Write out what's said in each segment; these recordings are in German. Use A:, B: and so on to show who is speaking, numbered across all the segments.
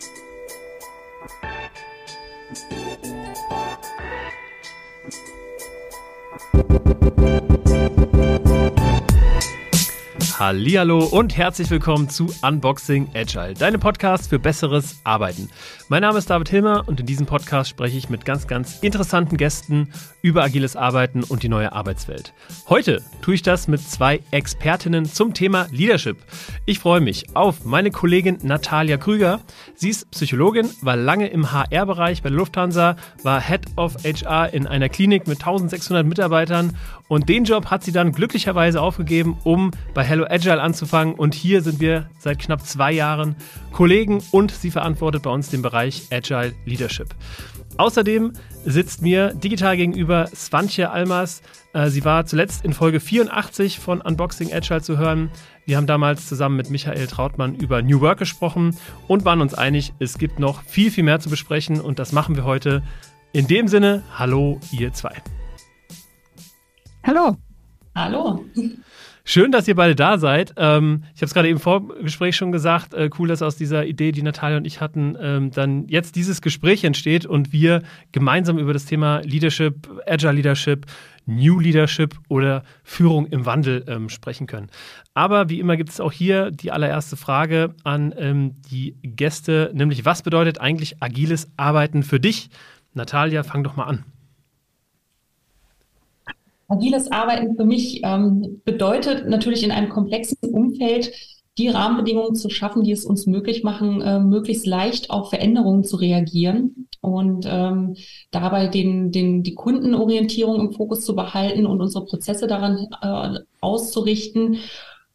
A: Thank you. Hallihallo und herzlich willkommen zu Unboxing Agile, deinem Podcast für besseres Arbeiten. Mein Name ist David Hilmer und in diesem Podcast spreche ich mit ganz, ganz interessanten Gästen über agiles Arbeiten und die neue Arbeitswelt. Heute tue ich das mit zwei Expertinnen zum Thema Leadership. Ich freue mich auf meine Kollegin Natalia Krüger. Sie ist Psychologin, war lange im HR-Bereich bei der Lufthansa, war Head of HR in einer Klinik mit 1600 Mitarbeitern und den Job hat sie dann glücklicherweise aufgegeben, um bei Hello Agile anzufangen. Und hier sind wir seit knapp zwei Jahren Kollegen und sie verantwortet bei uns den Bereich Agile Leadership. Außerdem sitzt mir digital gegenüber Svantje Almas. Äh, sie war zuletzt in Folge 84 von Unboxing Agile zu hören. Wir haben damals zusammen mit Michael Trautmann über New Work gesprochen und waren uns einig, es gibt noch viel, viel mehr zu besprechen und das machen wir heute. In dem Sinne, hallo ihr zwei.
B: Hallo.
C: Hallo.
A: Schön, dass ihr beide da seid. Ähm, ich habe es gerade im Vorgespräch schon gesagt. Äh, cool, dass aus dieser Idee, die Natalia und ich hatten, ähm, dann jetzt dieses Gespräch entsteht und wir gemeinsam über das Thema Leadership, Agile Leadership, New Leadership oder Führung im Wandel ähm, sprechen können. Aber wie immer gibt es auch hier die allererste Frage an ähm, die Gäste, nämlich was bedeutet eigentlich agiles Arbeiten für dich? Natalia, fang doch mal an.
C: Agiles Arbeiten für mich ähm, bedeutet natürlich in einem komplexen Umfeld die Rahmenbedingungen zu schaffen, die es uns möglich machen, äh, möglichst leicht auf Veränderungen zu reagieren und ähm, dabei den, den, die Kundenorientierung im Fokus zu behalten und unsere Prozesse daran äh, auszurichten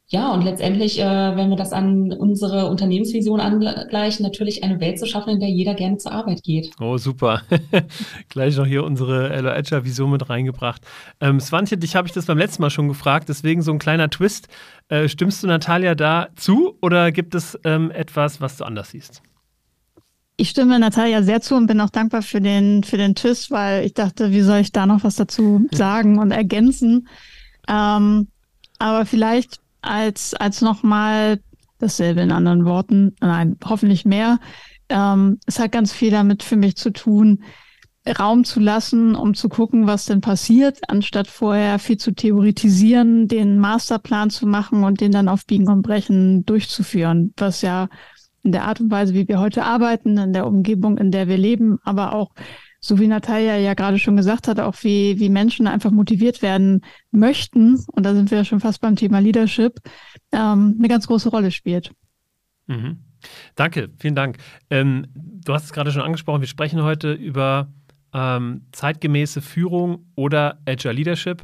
C: ja, und letztendlich, äh, wenn wir das an unsere Unternehmensvision angleichen, natürlich eine Welt zu schaffen, in der jeder gerne zur Arbeit geht.
A: Oh, super. Gleich noch hier unsere Elo Agile Vision mit reingebracht. Ähm, Swantje, dich habe ich das beim letzten Mal schon gefragt, deswegen so ein kleiner Twist. Äh, stimmst du Natalia da zu oder gibt es ähm, etwas, was du anders siehst?
B: Ich stimme Natalia sehr zu und bin auch dankbar für den, für den Twist, weil ich dachte, wie soll ich da noch was dazu sagen und ergänzen? Ähm, aber vielleicht als, als nochmal dasselbe in anderen Worten, nein, hoffentlich mehr. Ähm, es hat ganz viel damit für mich zu tun, Raum zu lassen, um zu gucken, was denn passiert, anstatt vorher viel zu theoretisieren, den Masterplan zu machen und den dann auf Biegen und Brechen durchzuführen, was ja in der Art und Weise, wie wir heute arbeiten, in der Umgebung, in der wir leben, aber auch so wie Natalia ja gerade schon gesagt hat, auch wie, wie Menschen einfach motiviert werden möchten, und da sind wir ja schon fast beim Thema Leadership, ähm, eine ganz große Rolle spielt.
A: Mhm. Danke, vielen Dank. Ähm, du hast es gerade schon angesprochen, wir sprechen heute über ähm, zeitgemäße Führung oder Agile Leadership.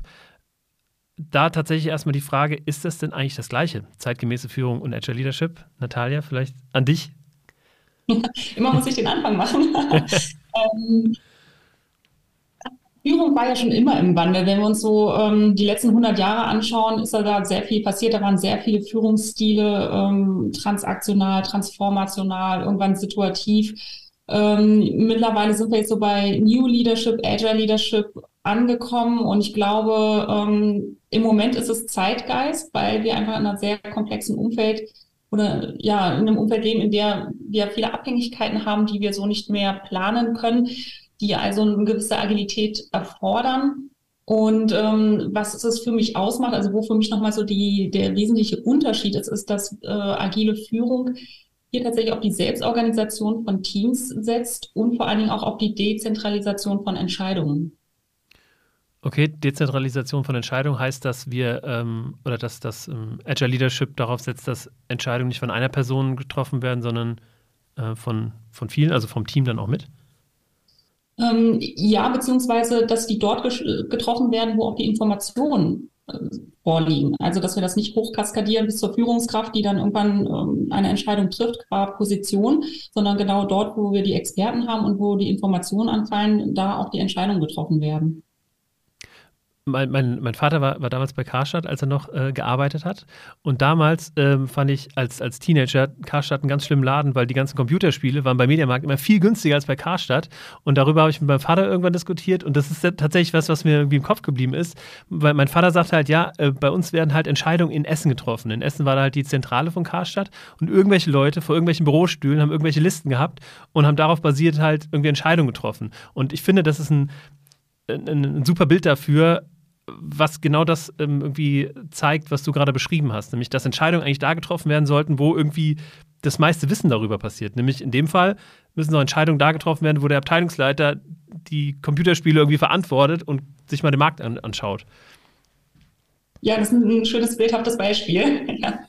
A: Da tatsächlich erstmal die Frage, ist das denn eigentlich das Gleiche? Zeitgemäße Führung und Agile Leadership? Natalia, vielleicht an dich?
C: Immer muss ich den Anfang machen. ähm, Führung war ja schon immer im Wandel. Wenn wir uns so ähm, die letzten 100 Jahre anschauen, ist da sehr viel passiert. Da waren sehr viele Führungsstile, ähm, transaktional, transformational, irgendwann situativ. Ähm, mittlerweile sind wir jetzt so bei New Leadership, Agile Leadership angekommen und ich glaube, ähm, im Moment ist es Zeitgeist, weil wir einfach in einem sehr komplexen Umfeld oder ja, in einem Umfeld leben, in der wir viele Abhängigkeiten haben, die wir so nicht mehr planen können die also eine gewisse Agilität erfordern. Und ähm, was es für mich ausmacht, also wo für mich nochmal so die, der wesentliche Unterschied ist, ist, dass äh, agile Führung hier tatsächlich auf die Selbstorganisation von Teams setzt und vor allen Dingen auch auf die Dezentralisation von Entscheidungen.
A: Okay, Dezentralisation von Entscheidungen heißt, dass wir ähm, oder dass das ähm, Agile Leadership darauf setzt, dass Entscheidungen nicht von einer Person getroffen werden, sondern äh, von, von vielen, also vom Team dann auch mit?
C: Ähm, ja, beziehungsweise, dass die dort getroffen werden, wo auch die Informationen äh, vorliegen. Also, dass wir das nicht hochkaskadieren bis zur Führungskraft, die dann irgendwann ähm, eine Entscheidung trifft qua Position, sondern genau dort, wo wir die Experten haben und wo die Informationen anfallen, da auch die Entscheidungen getroffen werden.
A: Mein, mein, mein Vater war, war damals bei Karstadt, als er noch äh, gearbeitet hat. Und damals ähm, fand ich als, als Teenager Karstadt einen ganz schlimmen Laden, weil die ganzen Computerspiele waren bei Mediamarkt immer viel günstiger als bei Karstadt. Und darüber habe ich mit meinem Vater irgendwann diskutiert. Und das ist tatsächlich was, was mir irgendwie im Kopf geblieben ist. Weil mein Vater sagte halt, ja, äh, bei uns werden halt Entscheidungen in Essen getroffen. In Essen war da halt die Zentrale von Karstadt. Und irgendwelche Leute vor irgendwelchen Bürostühlen haben irgendwelche Listen gehabt und haben darauf basiert halt irgendwie Entscheidungen getroffen. Und ich finde, das ist ein ein, super Bild dafür, was genau das ähm, irgendwie zeigt, was du gerade beschrieben hast. Nämlich, dass Entscheidungen eigentlich da getroffen werden sollten, wo irgendwie das meiste Wissen darüber passiert. Nämlich in dem Fall müssen noch Entscheidungen da getroffen werden, wo der Abteilungsleiter die Computerspiele irgendwie verantwortet und sich mal den Markt an, anschaut.
C: Ja, das ist ein schönes, bildhaftes Beispiel. ja.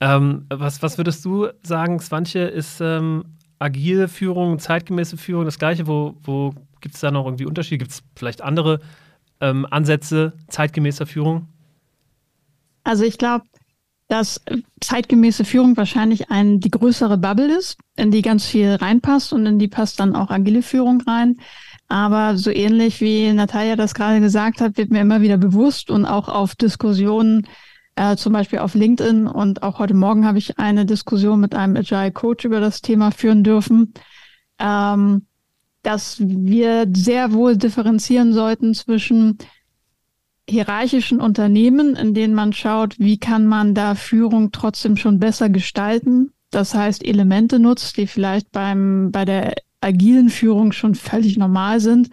A: ähm, was, was würdest du sagen, Swantje, ist ähm, agile Führung, zeitgemäße Führung das Gleiche? Wo, wo gibt es da noch irgendwie Unterschiede? Gibt es vielleicht andere ähm, Ansätze zeitgemäßer Führung?
B: Also ich glaube, dass zeitgemäße Führung wahrscheinlich ein, die größere Bubble ist, in die ganz viel reinpasst und in die passt dann auch agile Führung rein. Aber so ähnlich wie Natalia das gerade gesagt hat, wird mir immer wieder bewusst und auch auf Diskussionen, äh, zum Beispiel auf LinkedIn und auch heute Morgen habe ich eine Diskussion mit einem Agile Coach über das Thema führen dürfen. Ähm, dass wir sehr wohl differenzieren sollten zwischen hierarchischen Unternehmen, in denen man schaut, wie kann man da Führung trotzdem schon besser gestalten. Das heißt, Elemente nutzt, die vielleicht beim, bei der agilen Führung schon völlig normal sind,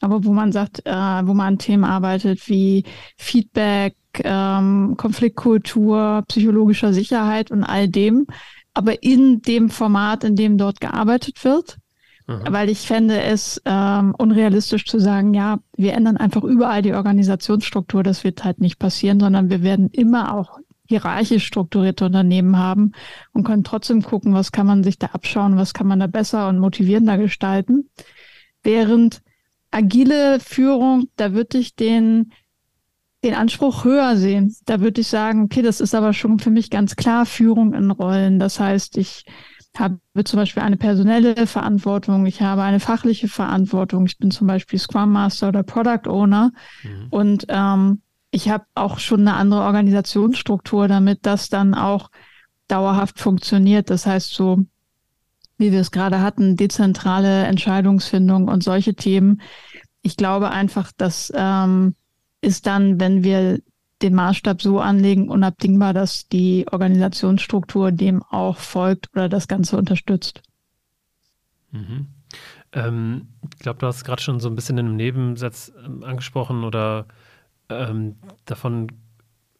B: aber wo man sagt, äh, wo man an Themen arbeitet wie Feedback, ähm, Konfliktkultur, psychologischer Sicherheit und all dem, aber in dem Format, in dem dort gearbeitet wird. Mhm. Weil ich fände es ähm, unrealistisch zu sagen, ja, wir ändern einfach überall die Organisationsstruktur. Das wird halt nicht passieren, sondern wir werden immer auch hierarchisch strukturierte Unternehmen haben und können trotzdem gucken, was kann man sich da abschauen, was kann man da besser und motivierender gestalten. Während agile Führung, da würde ich den, den Anspruch höher sehen. Da würde ich sagen, okay, das ist aber schon für mich ganz klar Führung in Rollen. Das heißt, ich habe zum Beispiel eine personelle Verantwortung, ich habe eine fachliche Verantwortung, ich bin zum Beispiel Scrum Master oder Product Owner mhm. und ähm, ich habe auch schon eine andere Organisationsstruktur, damit das dann auch dauerhaft funktioniert. Das heißt, so wie wir es gerade hatten, dezentrale Entscheidungsfindung und solche Themen. Ich glaube einfach, das ähm, ist dann, wenn wir den Maßstab so anlegen, unabdingbar, dass die Organisationsstruktur dem auch folgt oder das Ganze unterstützt.
A: Mhm. Ähm, ich glaube, du hast gerade schon so ein bisschen in einem Nebensatz ähm, angesprochen oder ähm, davon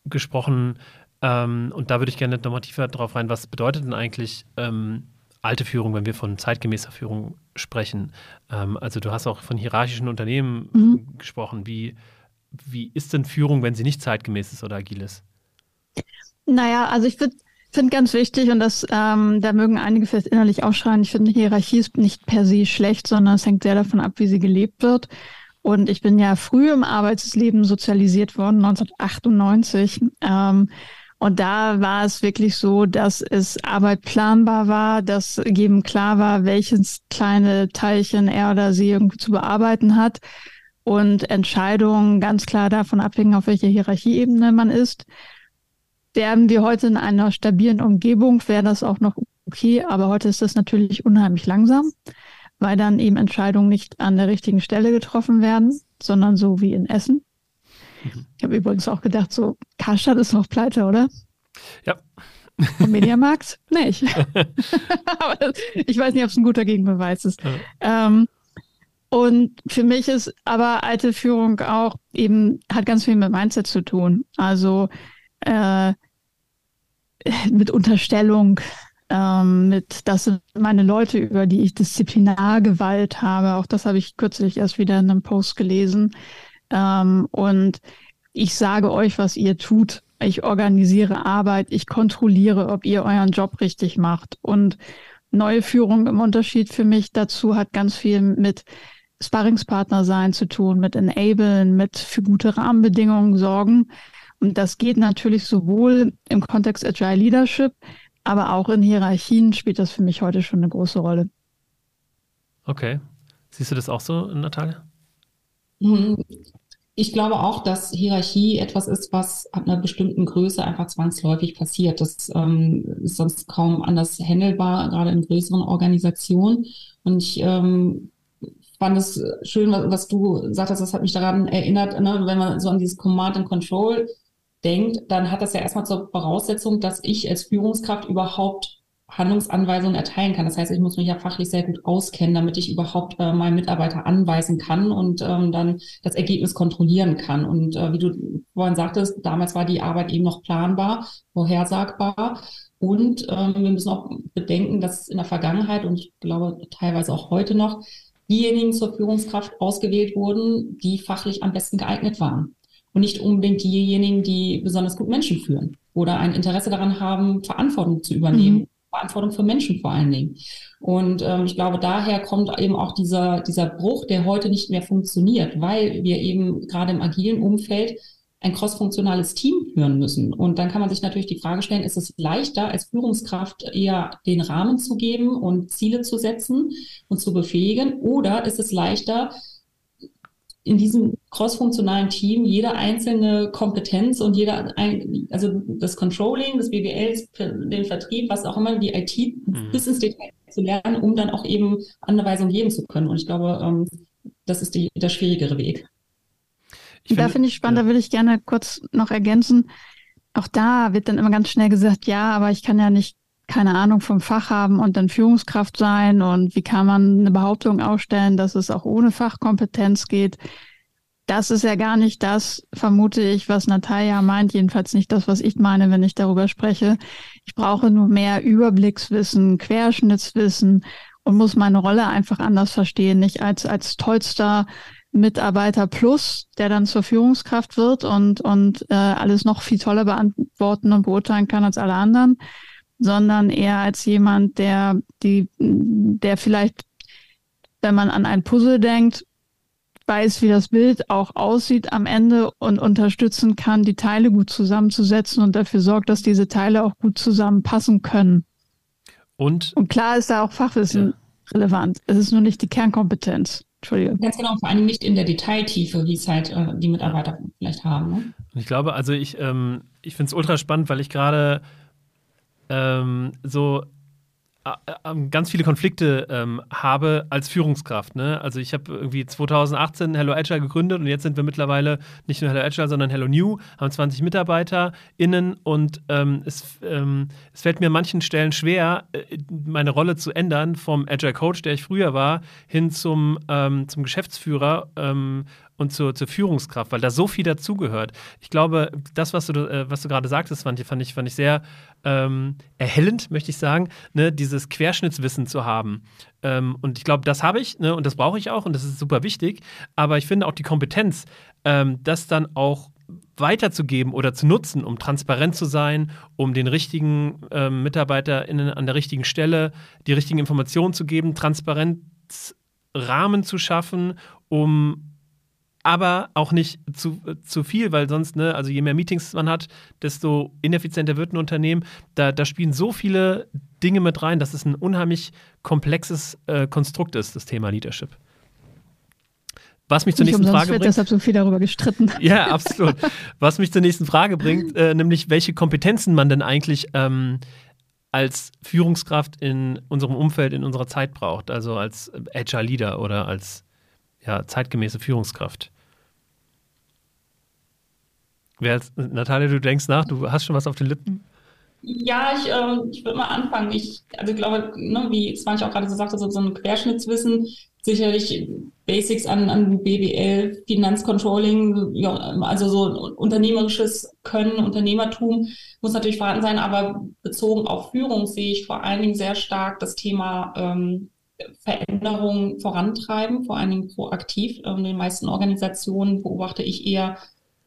A: gesprochen. Ähm, und da würde ich gerne nochmal tiefer drauf rein. Was bedeutet denn eigentlich ähm, alte Führung, wenn wir von zeitgemäßer Führung sprechen? Ähm, also du hast auch von hierarchischen Unternehmen mhm. gesprochen. Wie wie ist denn Führung, wenn sie nicht zeitgemäß ist oder agil ist?
B: Naja, also ich finde finde ganz wichtig und das, ähm, da mögen einige vielleicht innerlich aufschreien, ich finde, Hierarchie ist nicht per se schlecht, sondern es hängt sehr davon ab, wie sie gelebt wird. Und ich bin ja früh im Arbeitsleben sozialisiert worden, 1998. Ähm, und da war es wirklich so, dass es Arbeit planbar war, dass jedem klar war, welches kleine Teilchen er oder sie irgendwie zu bearbeiten hat und Entscheidungen ganz klar davon abhängen, auf welcher Hierarchieebene man ist. Wären wir heute in einer stabilen Umgebung, wäre das auch noch okay, aber heute ist das natürlich unheimlich langsam, weil dann eben Entscheidungen nicht an der richtigen Stelle getroffen werden, sondern so wie in Essen. Mhm. Ich habe übrigens auch gedacht, so Karstadt ist noch pleite, oder?
A: Ja.
B: Und Mediamarkt? nicht. aber ich weiß nicht, ob es ein guter Gegenbeweis ist. Ja. Ähm, und für mich ist aber alte Führung auch eben, hat ganz viel mit Mindset zu tun. Also äh, mit Unterstellung, ähm, mit, das sind meine Leute, über die ich Disziplinargewalt habe. Auch das habe ich kürzlich erst wieder in einem Post gelesen. Ähm, und ich sage euch, was ihr tut. Ich organisiere Arbeit, ich kontrolliere, ob ihr euren Job richtig macht. Und neue Führung im Unterschied für mich dazu hat ganz viel mit Sparringspartner sein zu tun, mit Enablen, mit für gute Rahmenbedingungen sorgen. Und das geht natürlich sowohl im Kontext Agile Leadership, aber auch in Hierarchien spielt das für mich heute schon eine große Rolle.
A: Okay. Siehst du das auch so, Natalia?
C: Mhm. Ich glaube auch, dass Hierarchie etwas ist, was ab einer bestimmten Größe einfach zwangsläufig passiert. Das ähm, ist sonst kaum anders handelbar, gerade in größeren Organisationen. Und ich ähm, fand es schön, was, was du sagtest, das hat mich daran erinnert, ne, wenn man so an dieses Command and Control denkt, dann hat das ja erstmal zur Voraussetzung, dass ich als Führungskraft überhaupt Handlungsanweisungen erteilen kann. Das heißt, ich muss mich ja fachlich sehr gut auskennen, damit ich überhaupt äh, meinen Mitarbeiter anweisen kann und ähm, dann das Ergebnis kontrollieren kann. Und äh, wie du vorhin sagtest, damals war die Arbeit eben noch planbar, vorhersagbar. Und ähm, wir müssen auch bedenken, dass in der Vergangenheit und ich glaube teilweise auch heute noch diejenigen zur Führungskraft ausgewählt wurden, die fachlich am besten geeignet waren. Und nicht unbedingt diejenigen, die besonders gut Menschen führen oder ein Interesse daran haben, Verantwortung zu übernehmen. Mhm Verantwortung für Menschen vor allen Dingen. Und ähm, ich glaube, daher kommt eben auch dieser, dieser Bruch, der heute nicht mehr funktioniert, weil wir eben gerade im agilen Umfeld ein crossfunktionales Team führen müssen. Und dann kann man sich natürlich die Frage stellen, ist es leichter, als Führungskraft eher den Rahmen zu geben und Ziele zu setzen und zu befähigen? Oder ist es leichter, in diesem crossfunktionalen Team jede einzelne Kompetenz und jeder, also das Controlling, das BWL, den Vertrieb, was auch immer, die IT mhm. bis ins Detail zu lernen, um dann auch eben Anweisungen geben zu können. Und ich glaube, ähm, das ist die, der schwierigere Weg.
B: Finde, da finde ich spannend, ja. da würde ich gerne kurz noch ergänzen. Auch da wird dann immer ganz schnell gesagt, ja, aber ich kann ja nicht keine Ahnung vom Fach haben und dann Führungskraft sein und wie kann man eine Behauptung aufstellen, dass es auch ohne Fachkompetenz geht. Das ist ja gar nicht das, vermute ich, was Natalia meint, jedenfalls nicht das, was ich meine, wenn ich darüber spreche. Ich brauche nur mehr Überblickswissen, Querschnittswissen und muss meine Rolle einfach anders verstehen, nicht als, als tollster Mitarbeiter plus, der dann zur Führungskraft wird und, und äh, alles noch viel toller beantworten und beurteilen kann als alle anderen, sondern eher als jemand, der die, der vielleicht, wenn man an ein Puzzle denkt, weiß, wie das Bild auch aussieht am Ende und unterstützen kann, die Teile gut zusammenzusetzen und dafür sorgt, dass diese Teile auch gut zusammenpassen können.
A: Und,
B: und klar ist da auch Fachwissen ja. relevant. Es ist nur nicht die Kernkompetenz. Entschuldigung.
C: Ganz genau, vor allem nicht in der Detailtiefe, wie es halt äh, die Mitarbeiter vielleicht haben. Ne?
A: Ich glaube, also ich, ähm, ich finde es ultra spannend, weil ich gerade ähm, so ganz viele Konflikte ähm, habe als Führungskraft. Ne? Also ich habe irgendwie 2018 Hello Agile gegründet und jetzt sind wir mittlerweile nicht nur Hello Agile, sondern Hello New, haben 20 MitarbeiterInnen und ähm, es, ähm, es fällt mir an manchen Stellen schwer, äh, meine Rolle zu ändern vom Agile Coach, der ich früher war, hin zum, ähm, zum Geschäftsführer ähm, und zur, zur Führungskraft, weil da so viel dazugehört. Ich glaube, das, was du, äh, was du gerade sagtest, fand, fand, ich, fand ich sehr ähm, erhellend, möchte ich sagen, ne, dieses Querschnittswissen zu haben. Ähm, und ich glaube, das habe ich ne, und das brauche ich auch und das ist super wichtig. Aber ich finde auch die Kompetenz, ähm, das dann auch weiterzugeben oder zu nutzen, um transparent zu sein, um den richtigen ähm, MitarbeiterInnen an der richtigen Stelle die richtigen Informationen zu geben, Transparenzrahmen zu schaffen, um aber auch nicht zu, zu viel, weil sonst, ne, also je mehr Meetings man hat, desto ineffizienter wird ein Unternehmen. Da, da spielen so viele Dinge mit rein, dass es ein unheimlich komplexes äh, Konstrukt ist, das Thema Leadership. Was mich zur
B: nicht
A: nächsten Frage
B: wird
A: bringt.
B: deshalb so viel darüber gestritten.
A: Ja, absolut. Was mich zur nächsten Frage bringt, äh, nämlich welche Kompetenzen man denn eigentlich ähm, als Führungskraft in unserem Umfeld, in unserer Zeit braucht, also als Agile Leader oder als ja, zeitgemäße Führungskraft. Wer, Natalia, du denkst nach, du hast schon was auf den Lippen?
C: Ja, ich, äh, ich würde mal anfangen. Ich also glaube, ne, wie Svanch auch gerade so sagte, so, so ein Querschnittswissen, sicherlich Basics an, an BWL, Finanzcontrolling, ja, also so unternehmerisches Können, Unternehmertum muss natürlich vorhanden sein, aber bezogen auf Führung sehe ich vor allen Dingen sehr stark das Thema ähm, Veränderungen vorantreiben, vor allen Dingen proaktiv. In den meisten Organisationen beobachte ich eher,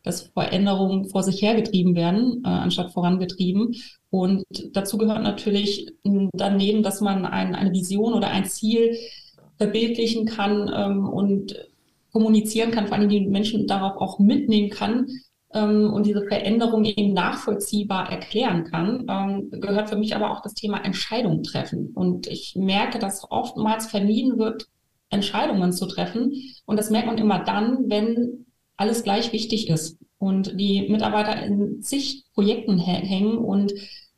C: dass Veränderungen vor sich hergetrieben werden, äh, anstatt vorangetrieben. Und dazu gehört natürlich daneben, dass man ein, eine Vision oder ein Ziel verbildlichen kann ähm, und kommunizieren kann, vor allem die Menschen darauf auch mitnehmen kann, ähm, und diese Veränderung eben nachvollziehbar erklären kann, ähm, gehört für mich aber auch das Thema Entscheidungen treffen. Und ich merke, dass oftmals vermieden wird, Entscheidungen zu treffen. Und das merkt man immer dann, wenn alles gleich wichtig ist und die Mitarbeiter in zig Projekten hängen und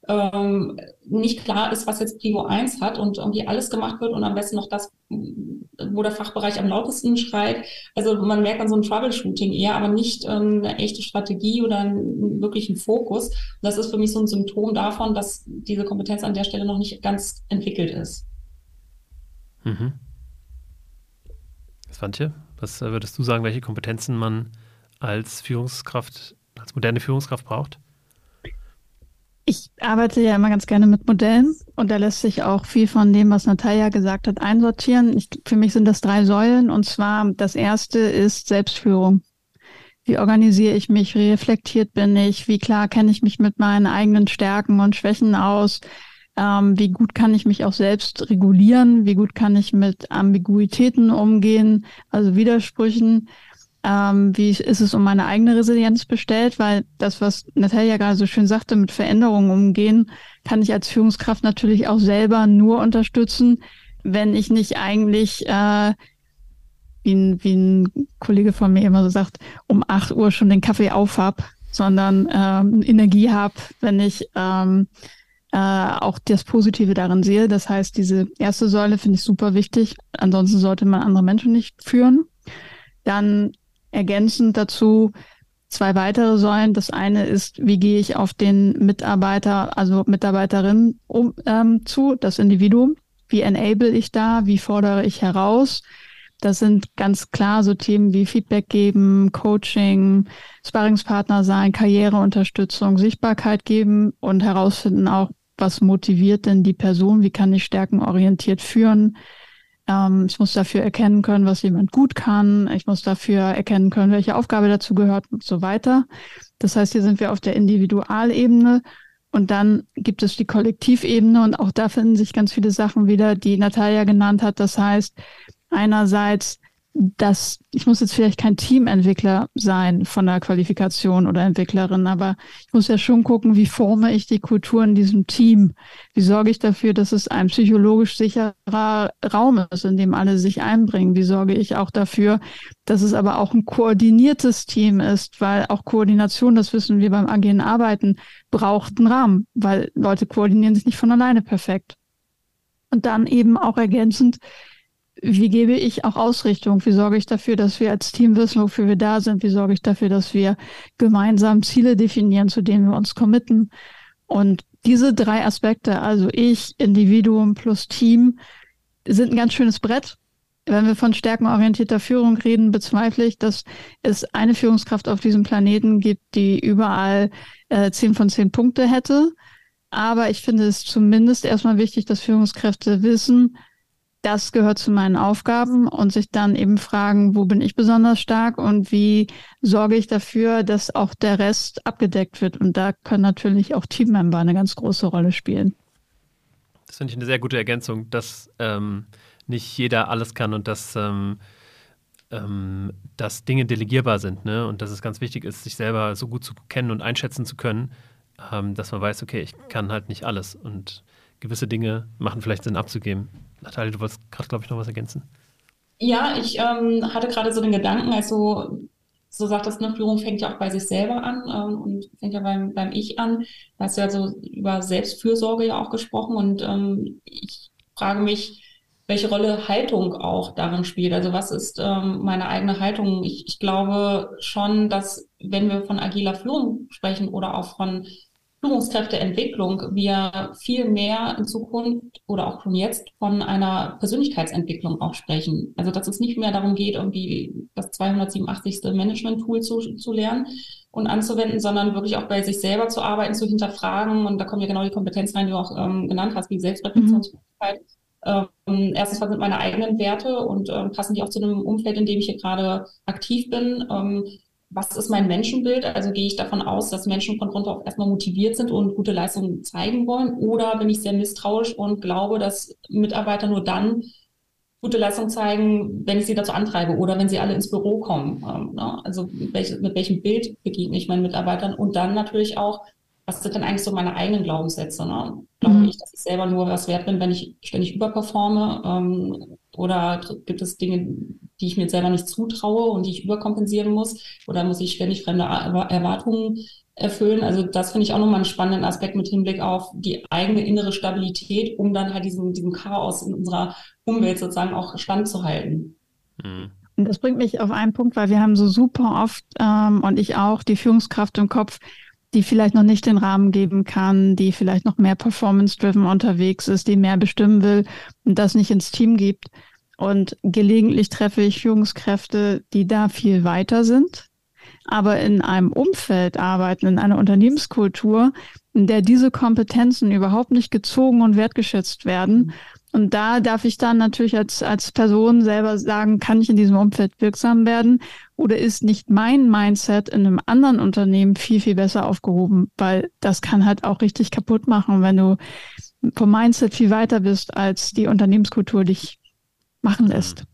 C: ähm, nicht klar ist, was jetzt Prio 1 hat und irgendwie alles gemacht wird und am besten noch das, wo der Fachbereich am lautesten schreit. Also man merkt dann so ein Troubleshooting eher, aber nicht ähm, eine echte Strategie oder einen wirklichen Fokus. Das ist für mich so ein Symptom davon, dass diese Kompetenz an der Stelle noch nicht ganz entwickelt ist.
A: Mhm. Svantje, was würdest du sagen, welche Kompetenzen man als Führungskraft, als moderne Führungskraft braucht?
B: Ich arbeite ja immer ganz gerne mit Modellen und da lässt sich auch viel von dem, was Natalia gesagt hat, einsortieren. Ich, für mich sind das drei Säulen und zwar das erste ist Selbstführung. Wie organisiere ich mich? Wie reflektiert bin ich? Wie klar kenne ich mich mit meinen eigenen Stärken und Schwächen aus? Ähm, wie gut kann ich mich auch selbst regulieren? Wie gut kann ich mit Ambiguitäten umgehen, also Widersprüchen? Ähm, wie ist es um meine eigene Resilienz bestellt, weil das, was Natalia gerade so schön sagte, mit Veränderungen umgehen, kann ich als Führungskraft natürlich auch selber nur unterstützen, wenn ich nicht eigentlich, äh, wie, ein, wie ein Kollege von mir immer so sagt, um acht Uhr schon den Kaffee auf hab, sondern ähm, Energie hab, wenn ich ähm, äh, auch das Positive darin sehe. Das heißt, diese erste Säule finde ich super wichtig. Ansonsten sollte man andere Menschen nicht führen. Dann ergänzend dazu zwei weitere Säulen. Das eine ist, wie gehe ich auf den Mitarbeiter, also Mitarbeiterin um, ähm, zu, das Individuum. Wie enable ich da? Wie fordere ich heraus? Das sind ganz klar so Themen wie Feedback geben, Coaching, Sparringspartner sein, Karriereunterstützung, Sichtbarkeit geben und herausfinden auch, was motiviert denn die Person? Wie kann ich stärkenorientiert führen? Ähm, ich muss dafür erkennen können, was jemand gut kann. Ich muss dafür erkennen können, welche Aufgabe dazu gehört und so weiter. Das heißt, hier sind wir auf der Individualebene. Und dann gibt es die Kollektivebene und auch da finden sich ganz viele Sachen wieder, die Natalia genannt hat. Das heißt, einerseits dass ich muss jetzt vielleicht kein Teamentwickler sein von der Qualifikation oder Entwicklerin, aber ich muss ja schon gucken, wie forme ich die Kultur in diesem Team? Wie sorge ich dafür, dass es ein psychologisch sicherer Raum ist, in dem alle sich einbringen? Wie sorge ich auch dafür, dass es aber auch ein koordiniertes Team ist, weil auch Koordination, das wissen wir beim agilen Arbeiten, braucht einen Rahmen, weil Leute koordinieren sich nicht von alleine perfekt. Und dann eben auch ergänzend, wie gebe ich auch Ausrichtung? Wie sorge ich dafür, dass wir als Team wissen, wofür wir da sind? Wie sorge ich dafür, dass wir gemeinsam Ziele definieren, zu denen wir uns committen? Und diese drei Aspekte, also ich, Individuum plus Team, sind ein ganz schönes Brett. Wenn wir von stärkenorientierter Führung reden, bezweifle ich, dass es eine Führungskraft auf diesem Planeten gibt, die überall äh, zehn von zehn Punkte hätte. Aber ich finde es zumindest erstmal wichtig, dass Führungskräfte wissen, das gehört zu meinen Aufgaben und sich dann eben fragen, wo bin ich besonders stark und wie sorge ich dafür, dass auch der Rest abgedeckt wird. Und da können natürlich auch Teammember eine ganz große Rolle spielen.
A: Das finde ich eine sehr gute Ergänzung, dass ähm, nicht jeder alles kann und dass, ähm, ähm, dass Dinge delegierbar sind ne? und dass es ganz wichtig ist, sich selber so gut zu kennen und einschätzen zu können, ähm, dass man weiß, okay, ich kann halt nicht alles und gewisse Dinge machen vielleicht Sinn abzugeben. Natalia, du wolltest gerade, glaube ich, noch was ergänzen.
C: Ja, ich ähm, hatte gerade so den Gedanken, also so sagt das, eine Führung fängt ja auch bei sich selber an ähm, und fängt ja beim, beim Ich an. Da hast du ja so über Selbstfürsorge ja auch gesprochen und ähm, ich frage mich, welche Rolle Haltung auch darin spielt. Also was ist ähm, meine eigene Haltung? Ich, ich glaube schon, dass wenn wir von agiler Führung sprechen oder auch von Führungskräfteentwicklung wir viel mehr in Zukunft oder auch schon jetzt von einer Persönlichkeitsentwicklung auch sprechen. Also dass es nicht mehr darum geht, irgendwie das 287. Management-Tool zu, zu lernen und anzuwenden, sondern wirklich auch bei sich selber zu arbeiten, zu hinterfragen. Und da kommen ja genau die Kompetenzen rein, die du auch ähm, genannt hast, wie Selbstreflexionsfähigkeit. Mhm. Ähm, erstens, was sind meine eigenen Werte und ähm, passen die auch zu einem Umfeld, in dem ich hier gerade aktiv bin? Ähm, was ist mein Menschenbild? Also gehe ich davon aus, dass Menschen von Grund auf erstmal motiviert sind und gute Leistungen zeigen wollen? Oder bin ich sehr misstrauisch und glaube, dass Mitarbeiter nur dann gute Leistung zeigen, wenn ich sie dazu antreibe oder wenn sie alle ins Büro kommen? Ähm, ne? Also mit, welch, mit welchem Bild begegne ich meinen Mitarbeitern? Und dann natürlich auch, was sind denn eigentlich so meine eigenen Glaubenssätze? Ne? Glaube mhm. ich, dass ich selber nur was wert bin, wenn ich ständig überperforme? Ähm, oder gibt es Dinge, die ich mir selber nicht zutraue und die ich überkompensieren muss? Oder muss ich ständig fremde Erwartungen erfüllen? Also das finde ich auch nochmal einen spannenden Aspekt mit Hinblick auf die eigene innere Stabilität, um dann halt diesem, diesem Chaos in unserer Umwelt sozusagen auch standzuhalten.
B: Mhm. Und das bringt mich auf einen Punkt, weil wir haben so super oft ähm, und ich auch die Führungskraft im Kopf, die vielleicht noch nicht den Rahmen geben kann, die vielleicht noch mehr performance-driven unterwegs ist, die mehr bestimmen will und das nicht ins Team gibt. Und gelegentlich treffe ich Führungskräfte, die da viel weiter sind, aber in einem Umfeld arbeiten, in einer Unternehmenskultur, in der diese Kompetenzen überhaupt nicht gezogen und wertgeschätzt werden. Und da darf ich dann natürlich als, als Person selber sagen, kann ich in diesem Umfeld wirksam werden oder ist nicht mein Mindset in einem anderen Unternehmen viel, viel besser aufgehoben? Weil das kann halt auch richtig kaputt machen, wenn du vom Mindset viel weiter bist, als die Unternehmenskultur dich machen lässt.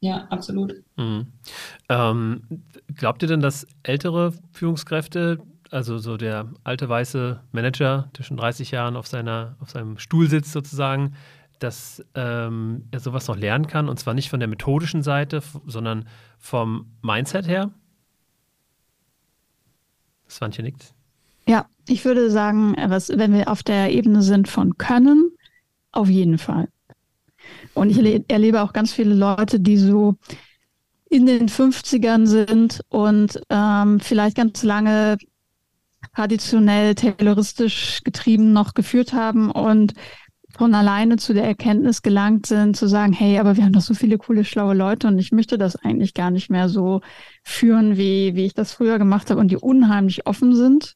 C: Ja, absolut. Mhm.
A: Ähm, glaubt ihr denn, dass ältere Führungskräfte, also so der alte weiße Manager, der schon 30 Jahren auf, seiner, auf seinem Stuhl sitzt sozusagen, dass ähm, er sowas noch lernen kann und zwar nicht von der methodischen Seite, sondern vom Mindset her? Swantje nickt.
B: Ja, ich würde sagen, was, wenn wir auf der Ebene sind von Können, auf jeden Fall. Und ich erlebe auch ganz viele Leute, die so in den 50ern sind und ähm, vielleicht ganz lange traditionell tayloristisch getrieben noch geführt haben und von alleine zu der Erkenntnis gelangt sind, zu sagen, hey, aber wir haben doch so viele coole, schlaue Leute und ich möchte das eigentlich gar nicht mehr so führen, wie, wie ich das früher gemacht habe und die unheimlich offen sind.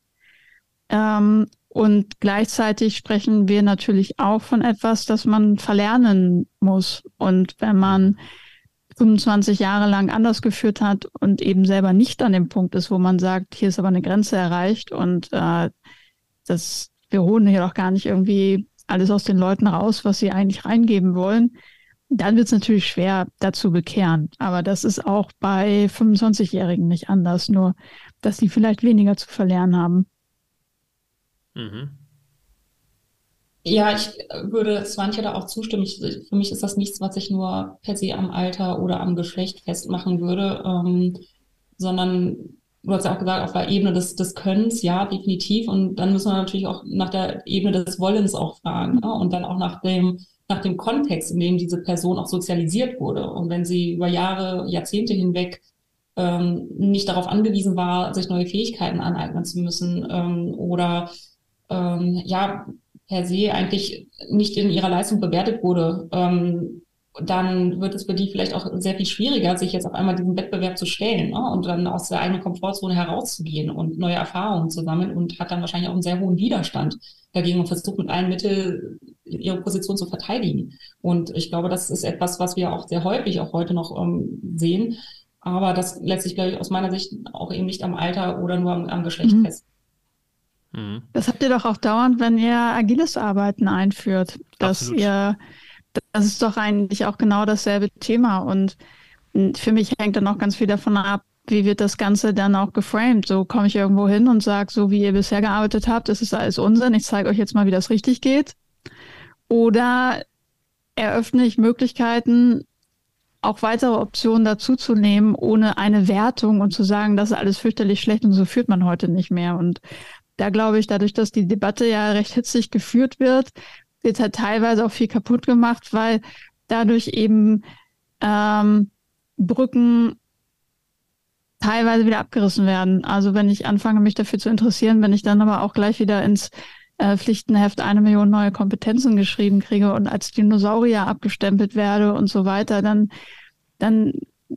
B: Ähm, und gleichzeitig sprechen wir natürlich auch von etwas, das man verlernen muss. Und wenn man 25 Jahre lang anders geführt hat und eben selber nicht an dem Punkt ist, wo man sagt, hier ist aber eine Grenze erreicht und äh, das, wir holen hier doch gar nicht irgendwie alles aus den Leuten raus, was sie eigentlich reingeben wollen, dann wird es natürlich schwer, dazu bekehren. Aber das ist auch bei 25-Jährigen nicht anders, nur dass sie vielleicht weniger zu verlernen haben.
C: Mhm. Ja, ich würde Swantje da auch zustimmen. Ich, für mich ist das nichts, was ich nur per se am Alter oder am Geschlecht festmachen würde, ähm, sondern du hast ja auch gesagt, auf der Ebene des, des Könnens, ja, definitiv. Und dann müssen wir natürlich auch nach der Ebene des Wollens auch fragen ne? und dann auch nach dem, nach dem Kontext, in dem diese Person auch sozialisiert wurde. Und wenn sie über Jahre, Jahrzehnte hinweg ähm, nicht darauf angewiesen war, sich neue Fähigkeiten aneignen zu müssen ähm, oder ähm, ja per se eigentlich nicht in ihrer Leistung bewertet wurde, ähm, dann wird es für die vielleicht auch sehr viel schwieriger, sich jetzt auf einmal diesem Wettbewerb zu stellen ne? und dann aus der eigenen Komfortzone herauszugehen und neue Erfahrungen zu sammeln und hat dann wahrscheinlich auch einen sehr hohen Widerstand dagegen und versucht mit allen Mitteln ihre Position zu verteidigen. Und ich glaube, das ist etwas, was wir auch sehr häufig auch heute noch ähm, sehen. Aber das letztlich, glaube ich, aus meiner Sicht auch eben nicht am Alter oder nur am, am Geschlecht mhm. fest.
B: Mhm. Das habt ihr doch auch dauernd, wenn ihr agiles Arbeiten einführt, dass Absolut. ihr, das ist doch eigentlich auch genau dasselbe Thema und für mich hängt dann auch ganz viel davon ab, wie wird das Ganze dann auch geframed? So komme ich irgendwo hin und sage, so wie ihr bisher gearbeitet habt, das ist alles Unsinn. Ich zeige euch jetzt mal, wie das richtig geht. Oder eröffne ich Möglichkeiten, auch weitere Optionen dazuzunehmen, ohne eine Wertung und zu sagen, das ist alles fürchterlich schlecht und so führt man heute nicht mehr. Und da glaube ich, dadurch, dass die Debatte ja recht hitzig geführt wird, wird halt teilweise auch viel kaputt gemacht, weil dadurch eben ähm, Brücken teilweise wieder abgerissen werden. Also wenn ich anfange, mich dafür zu interessieren, wenn ich dann aber auch gleich wieder ins äh, Pflichtenheft eine Million neue Kompetenzen geschrieben kriege und als Dinosaurier abgestempelt werde und so weiter, dann, dann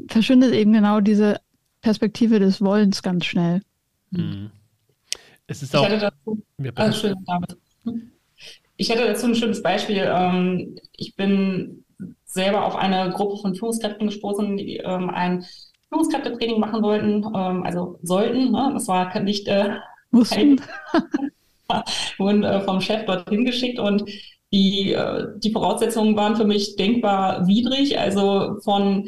B: verschwindet eben genau diese Perspektive des Wollens ganz schnell. Mhm.
C: Es ist auch. Ich hatte dazu, ja, also, ich hatte dazu ein schönes Beispiel. Ähm, ich bin selber auf eine Gruppe von Führungskräften gestoßen, die ähm, ein Führungskräftetraining machen wollten, ähm, also sollten. Ne? Das war nicht äh,
B: Mussten.
C: wurden äh, vom Chef dorthin geschickt und die, äh, die Voraussetzungen waren für mich denkbar widrig. Also von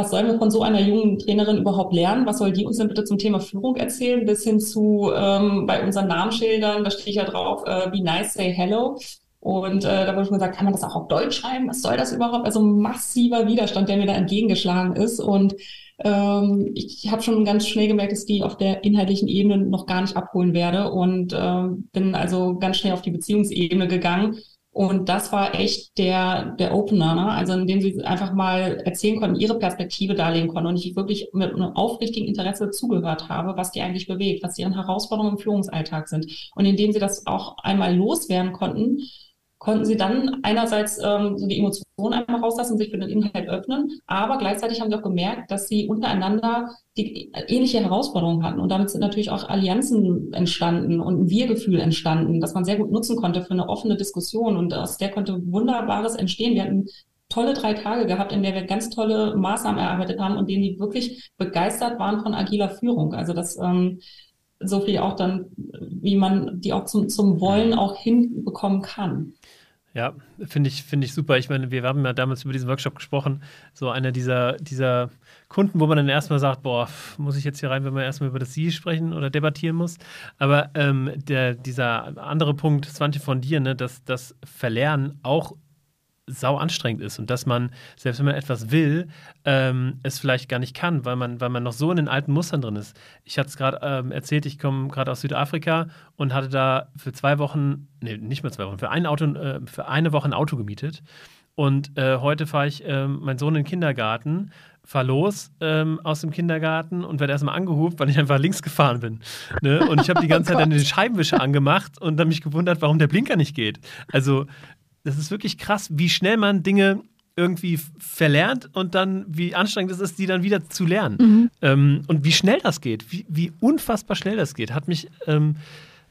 C: was sollen wir von so einer jungen Trainerin überhaupt lernen? Was soll die uns denn bitte zum Thema Führung erzählen? Bis hin zu ähm, bei unseren Namensschildern, da steht ja drauf, äh, be nice, say hello. Und äh, da wurde schon gesagt, kann man das auch auf Deutsch schreiben? Was soll das überhaupt? Also massiver Widerstand, der mir da entgegengeschlagen ist. Und ähm, ich habe schon ganz schnell gemerkt, dass die auf der inhaltlichen Ebene noch gar nicht abholen werde und äh, bin also ganz schnell auf die Beziehungsebene gegangen. Und das war echt der, der Opener, ne? also in dem sie einfach mal erzählen konnten, ihre Perspektive darlegen konnten und ich wirklich mit einem aufrichtigen Interesse zugehört habe, was die eigentlich bewegt, was deren Herausforderungen im Führungsalltag sind. Und indem sie das auch einmal loswerden konnten, konnten sie dann einerseits ähm, so die Emotionen einmal rauslassen, sich für den Inhalt öffnen, aber gleichzeitig haben sie auch gemerkt, dass sie untereinander die ähnliche Herausforderungen hatten und damit sind natürlich auch Allianzen entstanden und ein Wir-Gefühl entstanden, das man sehr gut nutzen konnte für eine offene Diskussion und aus der konnte Wunderbares entstehen. Wir hatten tolle drei Tage gehabt, in der wir ganz tolle Maßnahmen erarbeitet haben und denen die wirklich begeistert waren von agiler Führung. Also das ähm, so viel auch dann, wie man die auch zum, zum Wollen auch hinbekommen kann.
A: Ja, finde ich, finde ich super. Ich meine, wir haben ja damals über diesen Workshop gesprochen. So einer dieser, dieser Kunden, wo man dann erstmal sagt, boah, muss ich jetzt hier rein, wenn man erstmal über das Sie sprechen oder debattieren muss. Aber ähm, der, dieser andere Punkt, Swante von dir, ne, dass das Verlernen auch sau anstrengend ist und dass man, selbst wenn man etwas will, ähm, es vielleicht gar nicht kann, weil man, weil man noch so in den alten Mustern drin ist. Ich hatte es gerade ähm, erzählt, ich komme gerade aus Südafrika und hatte da für zwei Wochen, nee, nicht mehr zwei Wochen, für ein Auto, äh, für eine Woche ein Auto gemietet. Und äh, heute fahre ich äh, meinen Sohn in den Kindergarten, fahre los ähm, aus dem Kindergarten und werde erstmal angehubt, weil ich einfach links gefahren bin. Ne? Und ich habe die ganze oh Zeit dann den Scheibenwischer angemacht und dann mich gewundert, warum der Blinker nicht geht. Also das ist wirklich krass, wie schnell man Dinge irgendwie verlernt und dann, wie anstrengend es ist, die dann wieder zu lernen. Mhm. Ähm, und wie schnell das geht, wie, wie, unfassbar schnell das geht, hat mich, ähm,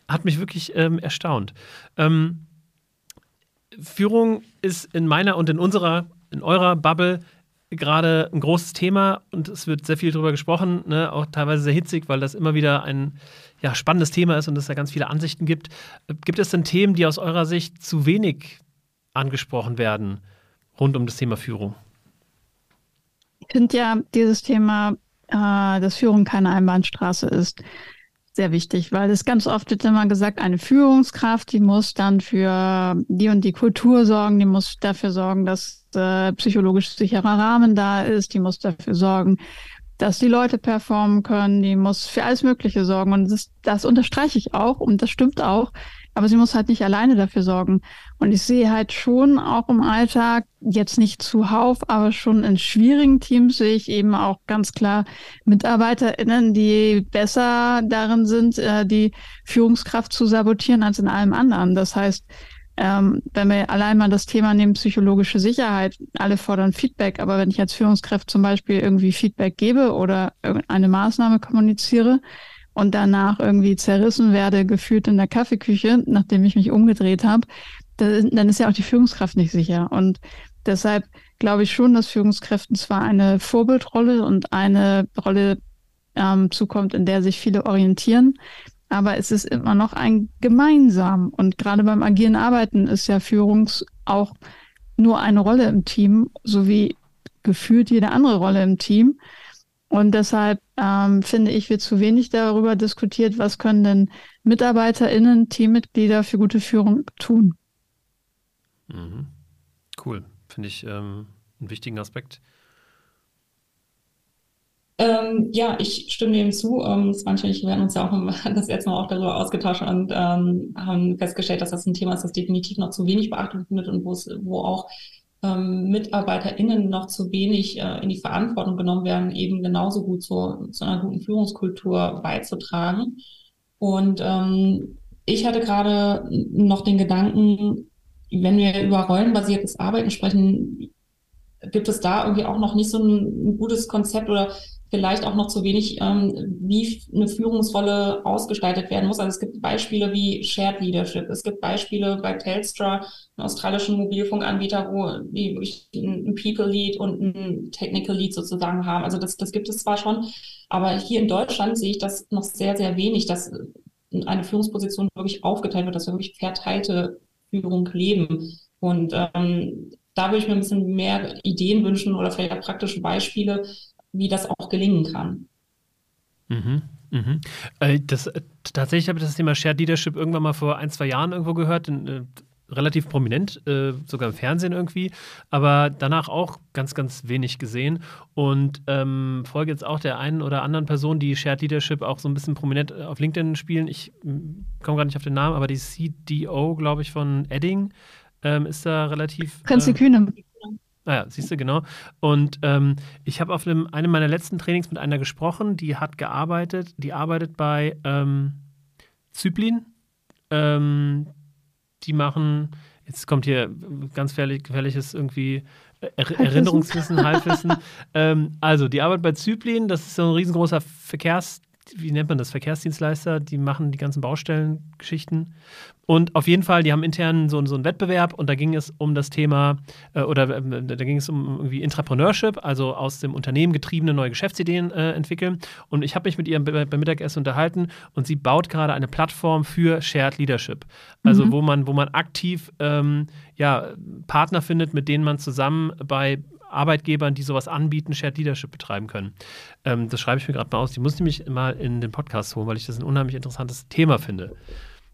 A: hat mich wirklich ähm, erstaunt. Ähm, Führung ist in meiner und in unserer, in eurer Bubble gerade ein großes Thema und es wird sehr viel darüber gesprochen, ne? auch teilweise sehr hitzig, weil das immer wieder ein ja, spannendes Thema ist und es da ganz viele Ansichten gibt. Gibt es denn Themen, die aus eurer Sicht zu wenig angesprochen werden rund um das Thema Führung?
B: Ich finde ja dieses Thema, äh, dass Führung keine Einbahnstraße ist, sehr wichtig, weil es ganz oft wird immer gesagt, eine Führungskraft, die muss dann für die und die Kultur sorgen, die muss dafür sorgen, dass äh, psychologisch sicherer Rahmen da ist, die muss dafür sorgen, dass die Leute performen können, die muss für alles Mögliche sorgen. Und das, das unterstreiche ich auch und das stimmt auch. Aber sie muss halt nicht alleine dafür sorgen. Und ich sehe halt schon auch im Alltag, jetzt nicht zuhauf, aber schon in schwierigen Teams sehe ich eben auch ganz klar MitarbeiterInnen, die besser darin sind, äh, die Führungskraft zu sabotieren als in allem anderen. Das heißt, ähm, wenn wir allein mal das Thema nehmen, psychologische Sicherheit, alle fordern Feedback, aber wenn ich als Führungskraft zum Beispiel irgendwie Feedback gebe oder eine Maßnahme kommuniziere, und danach irgendwie zerrissen werde, gefühlt in der Kaffeeküche, nachdem ich mich umgedreht habe, dann ist ja auch die Führungskraft nicht sicher. Und deshalb glaube ich schon, dass Führungskräften zwar eine Vorbildrolle und eine Rolle ähm, zukommt, in der sich viele orientieren, aber es ist immer noch ein gemeinsam. Und gerade beim agilen Arbeiten ist ja Führungs auch nur eine Rolle im Team, sowie gefühlt jede andere Rolle im Team. Und deshalb ähm, finde ich, wird zu wenig darüber diskutiert, was können denn MitarbeiterInnen, Teammitglieder für gute Führung tun.
A: Mhm. Cool. Finde ich ähm, einen wichtigen Aspekt.
C: Ähm, ja, ich stimme dem zu. Ähm, manchmal, wir haben uns ja auch das letzte Mal auch darüber ausgetauscht und ähm, haben festgestellt, dass das ein Thema ist, das definitiv noch zu wenig beachtet wird und wo auch ähm, MitarbeiterInnen noch zu wenig äh, in die Verantwortung genommen werden, eben genauso gut zu, zu einer guten Führungskultur beizutragen. Und ähm, ich hatte gerade noch den Gedanken, wenn wir über rollenbasiertes Arbeiten sprechen, gibt es da irgendwie auch noch nicht so ein, ein gutes Konzept oder vielleicht auch noch zu wenig, ähm, wie eine Führungsrolle ausgestaltet werden muss. Also es gibt Beispiele wie Shared Leadership. Es gibt Beispiele bei Telstra, einem australischen Mobilfunkanbieter, wo die ein People Lead und ein Technical Lead sozusagen haben. Also das, das gibt es zwar schon, aber hier in Deutschland sehe ich das noch sehr, sehr wenig, dass eine Führungsposition wirklich aufgeteilt wird, dass wir wirklich verteilte Führung leben. Und ähm, da würde ich mir ein bisschen mehr Ideen wünschen oder vielleicht auch praktische Beispiele, wie das auch gelingen kann.
A: Mhm. Mhm. Äh, das, äh, tatsächlich habe ich das Thema Shared Leadership irgendwann mal vor ein, zwei Jahren irgendwo gehört. In, äh, relativ prominent, äh, sogar im Fernsehen irgendwie, aber danach auch ganz, ganz wenig gesehen und ähm, folge jetzt auch der einen oder anderen Person, die Shared Leadership auch so ein bisschen prominent auf LinkedIn spielen. Ich hm, komme gar nicht auf den Namen, aber die CDO, glaube ich, von Edding ähm, ist da relativ.
B: Prinzi äh, Kühne.
A: Naja, ah siehst du, genau. Und ähm, ich habe auf einem, einem meiner letzten Trainings mit einer gesprochen, die hat gearbeitet, die arbeitet bei ähm, Zyplin. Ähm, die machen, jetzt kommt hier ganz gefährliches irgendwie er Erinnerungswissen, Halbwissen. ähm, also, die Arbeit bei Zyplin, das ist so ein riesengroßer Verkehrs- wie nennt man das, Verkehrsdienstleister, die machen die ganzen Baustellengeschichten. Und auf jeden Fall, die haben intern so, so einen Wettbewerb und da ging es um das Thema, äh, oder äh, da ging es um irgendwie Intrapreneurship, also aus dem Unternehmen getriebene neue Geschäftsideen äh, entwickeln. Und ich habe mich mit ihr beim Mittagessen unterhalten und sie baut gerade eine Plattform für Shared Leadership. Also mhm. wo man, wo man aktiv ähm, ja, Partner findet, mit denen man zusammen bei Arbeitgebern, die sowas anbieten, Shared Leadership betreiben können. Ähm, das schreibe ich mir gerade mal aus. Die muss ich nämlich mal in den Podcast holen, weil ich das ein unheimlich interessantes Thema finde.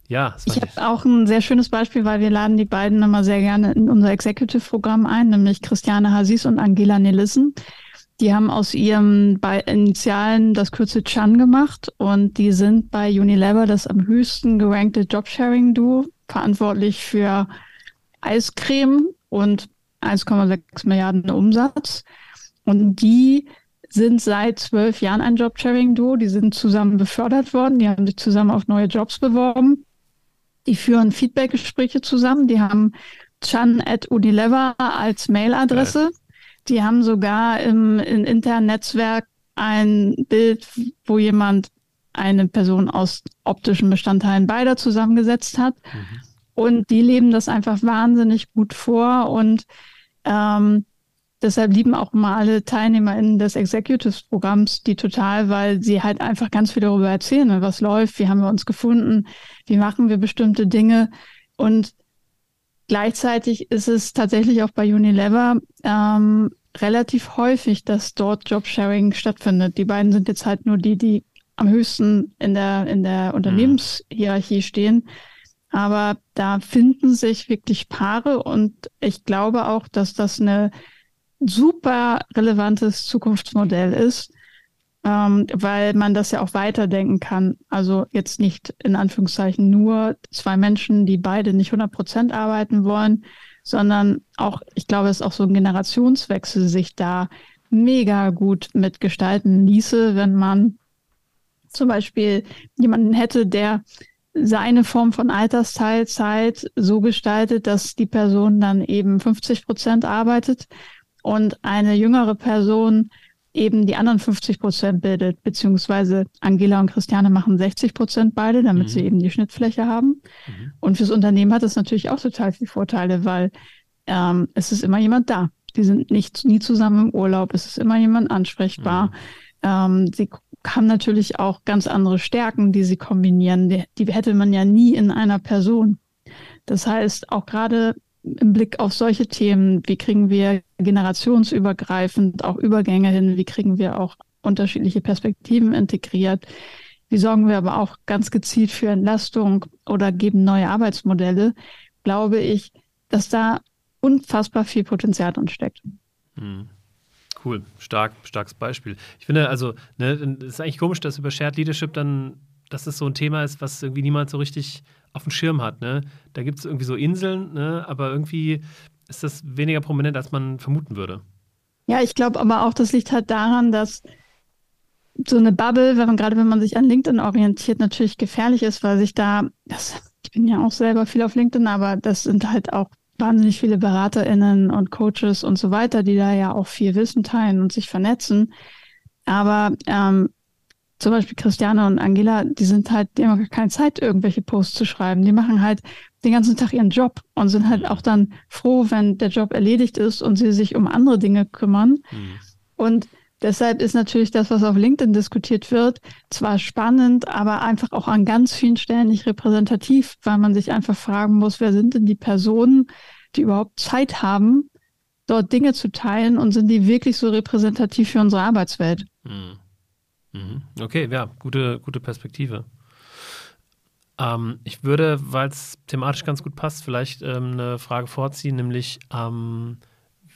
A: Ja,
B: ich habe auch ein sehr schönes Beispiel, weil wir laden die beiden immer sehr gerne in unser Executive-Programm ein, nämlich Christiane Hasis und Angela Nelissen. Die haben aus ihrem bei Initialen das Kürzel Chan gemacht und die sind bei Unilever das am höchsten gerankte Jobsharing-Duo, verantwortlich für Eiscreme und 1,6 Milliarden Umsatz. Und die sind seit zwölf Jahren ein Jobsharing-Duo. Die sind zusammen befördert worden. Die haben sich zusammen auf neue Jobs beworben. Die führen Feedback-Gespräche zusammen. Die haben Chan at Unilever als Mailadresse. Die haben sogar im, im internen Netzwerk ein Bild, wo jemand eine Person aus optischen Bestandteilen beider zusammengesetzt hat. Mhm. Und die leben das einfach wahnsinnig gut vor und ähm, deshalb lieben auch mal alle TeilnehmerInnen des Executives-Programms die total, weil sie halt einfach ganz viel darüber erzählen, ne, was läuft, wie haben wir uns gefunden, wie machen wir bestimmte Dinge. Und gleichzeitig ist es tatsächlich auch bei Unilever ähm, relativ häufig, dass dort Jobsharing stattfindet. Die beiden sind jetzt halt nur die, die am höchsten in der, in der mhm. Unternehmenshierarchie stehen. Aber da finden sich wirklich Paare und ich glaube auch, dass das ein super relevantes Zukunftsmodell ist, ähm, weil man das ja auch weiterdenken kann. Also jetzt nicht in Anführungszeichen nur zwei Menschen, die beide nicht 100 Prozent arbeiten wollen, sondern auch, ich glaube, es ist auch so ein Generationswechsel sich da mega gut mitgestalten ließe, wenn man zum Beispiel jemanden hätte, der seine Form von Altersteilzeit so gestaltet, dass die Person dann eben 50 Prozent arbeitet und eine jüngere Person eben die anderen 50 Prozent bildet, beziehungsweise Angela und Christiane machen 60 Prozent beide, damit mhm. sie eben die Schnittfläche haben. Mhm. Und fürs Unternehmen hat es natürlich auch total viele Vorteile, weil ähm, es ist immer jemand da. Die sind nicht nie zusammen im Urlaub, es ist immer jemand ansprechbar. Mhm. Ähm, sie haben natürlich auch ganz andere Stärken, die sie kombinieren. Die, hätte man ja nie in einer Person. Das heißt, auch gerade im Blick auf solche Themen, wie kriegen wir generationsübergreifend auch Übergänge hin, wie kriegen wir auch unterschiedliche Perspektiven integriert, wie sorgen wir aber auch ganz gezielt für Entlastung oder geben neue Arbeitsmodelle, glaube ich, dass da unfassbar viel Potenzial drin steckt. Hm.
A: Cool, stark, starkes Beispiel. Ich finde also, ne, es ist eigentlich komisch, dass über Shared Leadership dann, dass das so ein Thema ist, was irgendwie niemand so richtig auf dem Schirm hat. Ne? Da gibt es irgendwie so Inseln, ne? aber irgendwie ist das weniger prominent, als man vermuten würde.
B: Ja, ich glaube aber auch, das liegt halt daran, dass so eine Bubble, wenn man gerade wenn man sich an LinkedIn orientiert, natürlich gefährlich ist, weil sich da, das, ich bin ja auch selber viel auf LinkedIn, aber das sind halt auch wahnsinnig viele BeraterInnen und Coaches und so weiter, die da ja auch viel Wissen teilen und sich vernetzen. Aber ähm, zum Beispiel Christiane und Angela, die sind halt, die haben keine Zeit, irgendwelche Posts zu schreiben. Die machen halt den ganzen Tag ihren Job und sind halt auch dann froh, wenn der Job erledigt ist und sie sich um andere Dinge kümmern. Mhm. Und Deshalb ist natürlich das, was auf LinkedIn diskutiert wird, zwar spannend, aber einfach auch an ganz vielen Stellen nicht repräsentativ, weil man sich einfach fragen muss, wer sind denn die Personen, die überhaupt Zeit haben, dort Dinge zu teilen und sind die wirklich so repräsentativ für unsere Arbeitswelt?
A: Mhm. mhm. Okay, ja, gute, gute Perspektive. Ähm, ich würde, weil es thematisch ganz gut passt, vielleicht ähm, eine Frage vorziehen, nämlich ähm,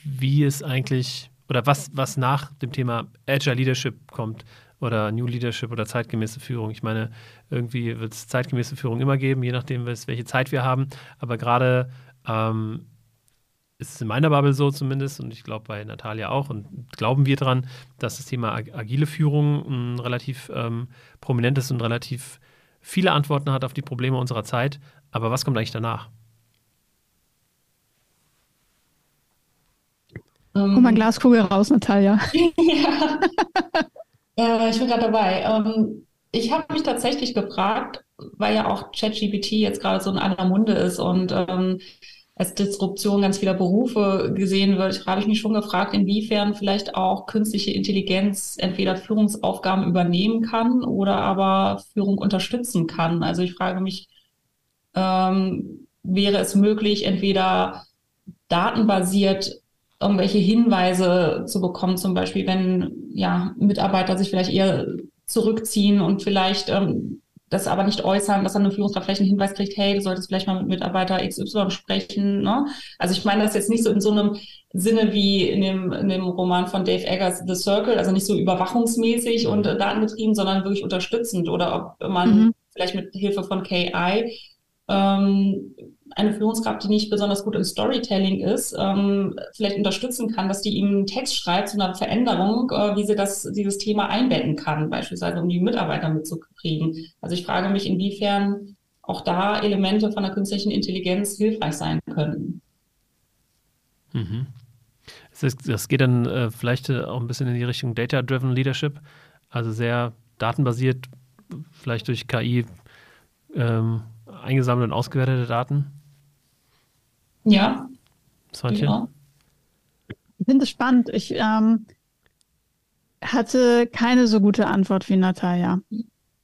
A: wie es eigentlich oder was, was nach dem Thema Agile Leadership kommt oder New Leadership oder zeitgemäße Führung. Ich meine, irgendwie wird es zeitgemäße Führung immer geben, je nachdem, welche Zeit wir haben. Aber gerade ähm, ist es in meiner Bubble so zumindest und ich glaube bei Natalia auch und glauben wir dran, dass das Thema agile Führung ein relativ ähm, prominentes und relativ viele Antworten hat auf die Probleme unserer Zeit. Aber was kommt eigentlich danach?
B: Um, Hol mal Glaskugel raus, Natalia. ja.
C: äh, ich bin gerade dabei. Ähm, ich habe mich tatsächlich gefragt, weil ja auch ChatGPT jetzt gerade so in aller Munde ist und ähm, als Disruption ganz vieler Berufe gesehen wird, habe ich mich schon gefragt, inwiefern vielleicht auch künstliche Intelligenz entweder Führungsaufgaben übernehmen kann oder aber Führung unterstützen kann. Also ich frage mich, ähm, wäre es möglich, entweder datenbasiert irgendwelche Hinweise zu bekommen, zum Beispiel wenn ja Mitarbeiter sich vielleicht eher zurückziehen und vielleicht ähm, das aber nicht äußern, dass dann eine Führungskraft vielleicht einen Hinweis kriegt, hey, du solltest vielleicht mal mit Mitarbeiter XY sprechen. Ne? Also ich meine das jetzt nicht so in so einem Sinne wie in dem, in dem Roman von Dave Eggers The Circle, also nicht so überwachungsmäßig und äh, datengetrieben, sondern wirklich unterstützend oder ob man mhm. vielleicht mit Hilfe von KI ähm, eine Führungskraft, die nicht besonders gut im Storytelling ist, ähm, vielleicht unterstützen kann, dass die ihm einen Text schreibt zu einer Veränderung, äh, wie sie das, dieses Thema einbetten kann, beispielsweise um die Mitarbeiter mitzukriegen. Also ich frage mich, inwiefern auch da Elemente von der künstlichen Intelligenz hilfreich sein können.
A: Mhm. Das, geht dann äh, vielleicht auch ein bisschen in die Richtung Data-Driven Leadership, also sehr datenbasiert, vielleicht durch KI ähm, eingesammelt und ausgewertete Daten.
C: Ja.
A: Swantje? Ja.
B: Ich finde es spannend. Ich ähm, hatte keine so gute Antwort wie Natalia.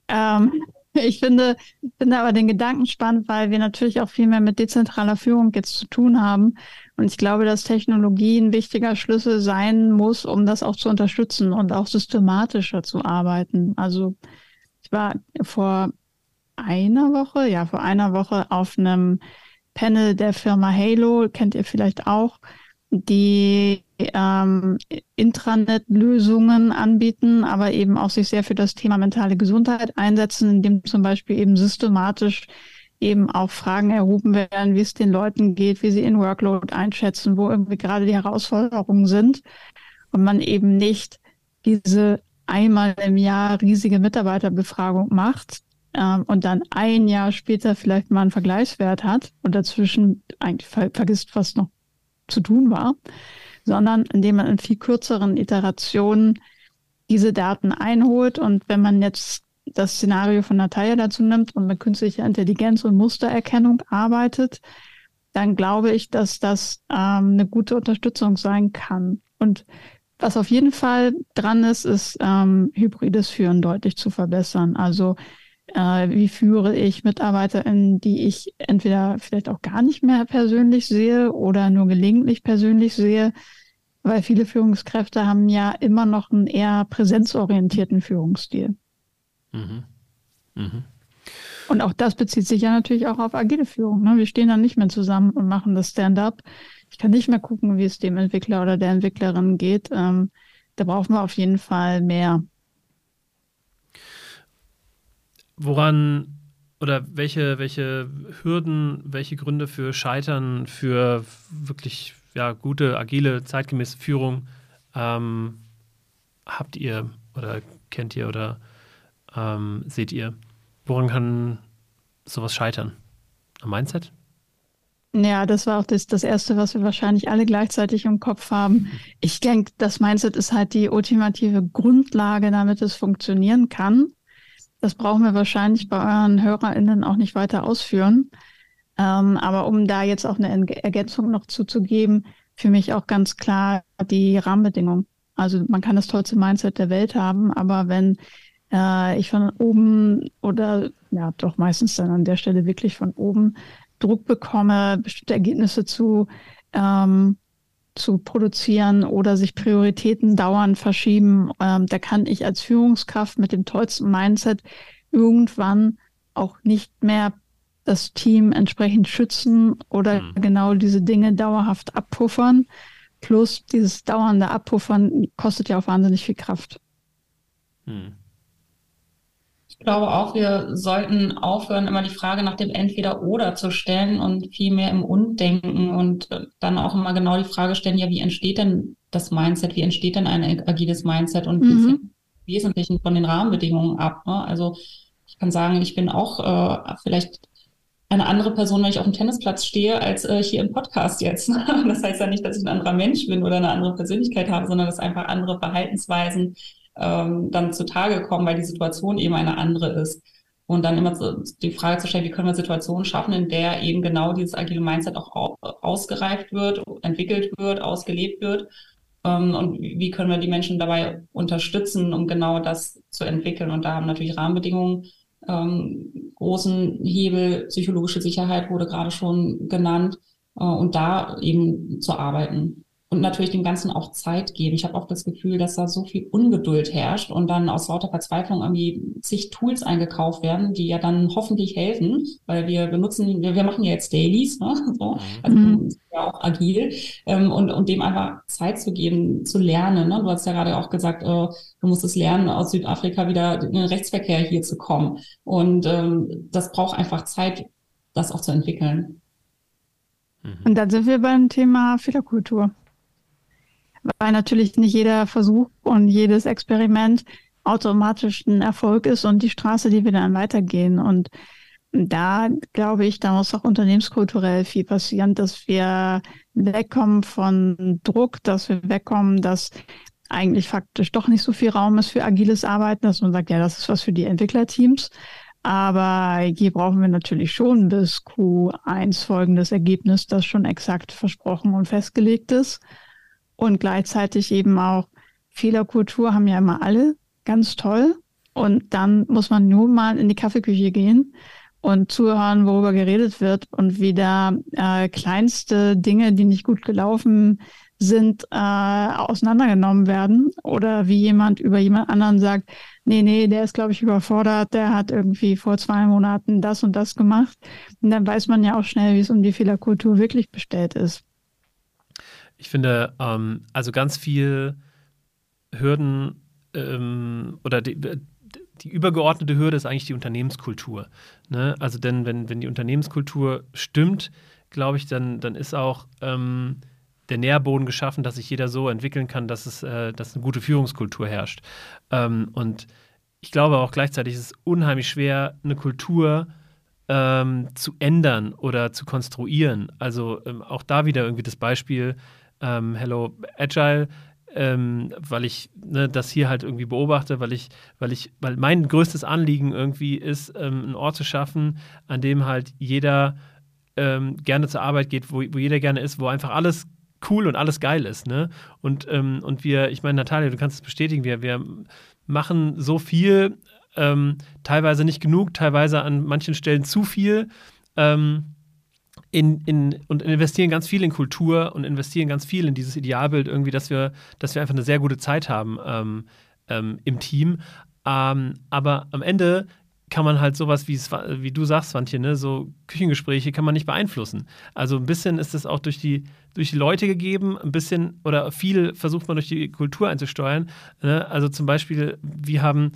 B: Ähm, ich finde, finde aber den Gedanken spannend, weil wir natürlich auch viel mehr mit dezentraler Führung jetzt zu tun haben. Und ich glaube, dass Technologie ein wichtiger Schlüssel sein muss, um das auch zu unterstützen und auch systematischer zu arbeiten. Also ich war vor einer Woche, ja, vor einer Woche auf einem Panel der Firma Halo, kennt ihr vielleicht auch, die ähm, Intranet-Lösungen anbieten, aber eben auch sich sehr für das Thema mentale Gesundheit einsetzen, indem zum Beispiel eben systematisch eben auch Fragen erhoben werden, wie es den Leuten geht, wie sie ihren Workload einschätzen, wo irgendwie gerade die Herausforderungen sind. Und man eben nicht diese einmal im Jahr riesige Mitarbeiterbefragung macht, ähm, und dann ein Jahr später vielleicht mal einen Vergleichswert hat und dazwischen eigentlich ver vergisst, was noch zu tun war, sondern indem man in viel kürzeren Iterationen diese Daten einholt und wenn man jetzt das Szenario von Natalia dazu nimmt und mit künstlicher Intelligenz und Mustererkennung arbeitet, dann glaube ich, dass das ähm, eine gute Unterstützung sein kann. Und was auf jeden Fall dran ist, ist ähm, hybrides Führen deutlich zu verbessern. Also äh, wie führe ich MitarbeiterInnen, die ich entweder vielleicht auch gar nicht mehr persönlich sehe oder nur gelegentlich persönlich sehe, weil viele Führungskräfte haben ja immer noch einen eher präsenzorientierten Führungsstil. Mhm. Mhm. Und auch das bezieht sich ja natürlich auch auf agile Führung. Ne? Wir stehen dann nicht mehr zusammen und machen das Stand-up. Ich kann nicht mehr gucken, wie es dem Entwickler oder der Entwicklerin geht. Ähm, da brauchen wir auf jeden Fall mehr.
A: Woran oder welche, welche Hürden, welche Gründe für Scheitern, für wirklich ja, gute, agile, zeitgemäße Führung ähm, habt ihr oder kennt ihr oder ähm, seht ihr? Woran kann sowas scheitern? Am Mindset?
B: Ja, das war auch das, das Erste, was wir wahrscheinlich alle gleichzeitig im Kopf haben. Ich denke, das Mindset ist halt die ultimative Grundlage, damit es funktionieren kann. Das brauchen wir wahrscheinlich bei euren HörerInnen auch nicht weiter ausführen. Ähm, aber um da jetzt auch eine Ergänzung noch zuzugeben, für mich auch ganz klar die Rahmenbedingungen. Also man kann das tollste Mindset der Welt haben, aber wenn äh, ich von oben oder ja doch meistens dann an der Stelle wirklich von oben Druck bekomme, bestimmte Ergebnisse zu ähm, zu produzieren oder sich Prioritäten dauernd verschieben, ähm, da kann ich als Führungskraft mit dem tollsten Mindset irgendwann auch nicht mehr das Team entsprechend schützen oder mhm. genau diese Dinge dauerhaft abpuffern. Plus dieses dauernde Abpuffern kostet ja auch wahnsinnig viel Kraft.
C: Mhm. Ich glaube auch, wir sollten aufhören, immer die Frage nach dem Entweder-Oder zu stellen und viel mehr im Und denken und äh, dann auch immer genau die Frage stellen, ja, wie entsteht denn das Mindset? Wie entsteht denn ein agiles Mindset und mhm. wie Wesentlichen von den Rahmenbedingungen ab? Ne? Also ich kann sagen, ich bin auch äh, vielleicht eine andere Person, wenn ich auf dem Tennisplatz stehe, als äh, hier im Podcast jetzt. das heißt ja nicht, dass ich ein anderer Mensch bin oder eine andere Persönlichkeit habe, sondern dass einfach andere Verhaltensweisen ähm, dann zutage kommen, weil die Situation eben eine andere ist. Und dann immer die Frage zu stellen, wie können wir Situationen schaffen, in der eben genau dieses agile Mindset auch ausgereift wird, entwickelt wird, ausgelebt wird. Ähm, und wie können wir die Menschen dabei unterstützen, um genau das zu entwickeln. Und da haben natürlich Rahmenbedingungen ähm, großen Hebel, psychologische Sicherheit wurde gerade schon genannt, äh, und da eben zu arbeiten und natürlich dem Ganzen auch Zeit geben. Ich habe auch das Gefühl, dass da so viel Ungeduld herrscht und dann aus lauter Verzweiflung irgendwie zig Tools eingekauft werden, die ja dann hoffentlich helfen, weil wir benutzen, wir, wir machen ja jetzt Dailies, ne? so, also mhm. ja auch agil ähm, und, und dem einfach Zeit zu geben, zu lernen. Ne? Du hast ja gerade auch gesagt, äh, du musst es lernen, aus Südafrika wieder in den Rechtsverkehr hier zu kommen. Und ähm, das braucht einfach Zeit, das auch zu entwickeln.
B: Und dann sind wir beim Thema Fehlerkultur weil natürlich nicht jeder Versuch und jedes Experiment automatisch ein Erfolg ist und die Straße, die wir dann weitergehen. Und da glaube ich, da muss auch unternehmenskulturell viel passieren, dass wir wegkommen von Druck, dass wir wegkommen, dass eigentlich faktisch doch nicht so viel Raum ist für agiles Arbeiten, dass man sagt, ja, das ist was für die Entwicklerteams. Aber hier brauchen wir natürlich schon bis Q1 folgendes Ergebnis, das schon exakt versprochen und festgelegt ist und gleichzeitig eben auch Fehlerkultur haben ja immer alle, ganz toll. Und dann muss man nur mal in die Kaffeeküche gehen und zuhören, worüber geredet wird und wie da äh, kleinste Dinge, die nicht gut gelaufen sind, äh, auseinandergenommen werden oder wie jemand über jemand anderen sagt, nee, nee, der ist, glaube ich, überfordert, der hat irgendwie vor zwei Monaten das und das gemacht. Und dann weiß man ja auch schnell, wie es um die Fehlerkultur wirklich bestellt ist.
A: Ich finde, ähm, also ganz viel Hürden ähm, oder die, die, übergeordnete Hürde ist eigentlich die Unternehmenskultur. Ne? Also denn wenn, wenn die Unternehmenskultur stimmt, glaube ich, dann, dann ist auch ähm, der Nährboden geschaffen, dass sich jeder so entwickeln kann, dass es äh, dass eine gute Führungskultur herrscht. Ähm, und ich glaube auch gleichzeitig ist es unheimlich schwer, eine Kultur ähm, zu ändern oder zu konstruieren. Also ähm, auch da wieder irgendwie das Beispiel, ähm, Hello Agile, ähm, weil ich ne, das hier halt irgendwie beobachte, weil ich, weil ich, weil mein größtes Anliegen irgendwie ist, ähm, einen Ort zu schaffen, an dem halt jeder ähm, gerne zur Arbeit geht, wo, wo jeder gerne ist, wo einfach alles cool und alles geil ist, ne? Und, ähm, und wir, ich meine, Natalia, du kannst es bestätigen, wir, wir machen so viel, ähm, teilweise nicht genug, teilweise an manchen Stellen zu viel. Ähm, in, in, und investieren ganz viel in Kultur und investieren ganz viel in dieses Idealbild irgendwie, dass wir, dass wir einfach eine sehr gute Zeit haben ähm, ähm, im Team. Ähm, aber am Ende kann man halt sowas, wie, du sagst, Swantje, ne, so Küchengespräche kann man nicht beeinflussen. Also ein bisschen ist es auch durch die, durch die Leute gegeben, ein bisschen oder viel versucht man durch die Kultur einzusteuern. Ne? Also zum Beispiel, wir haben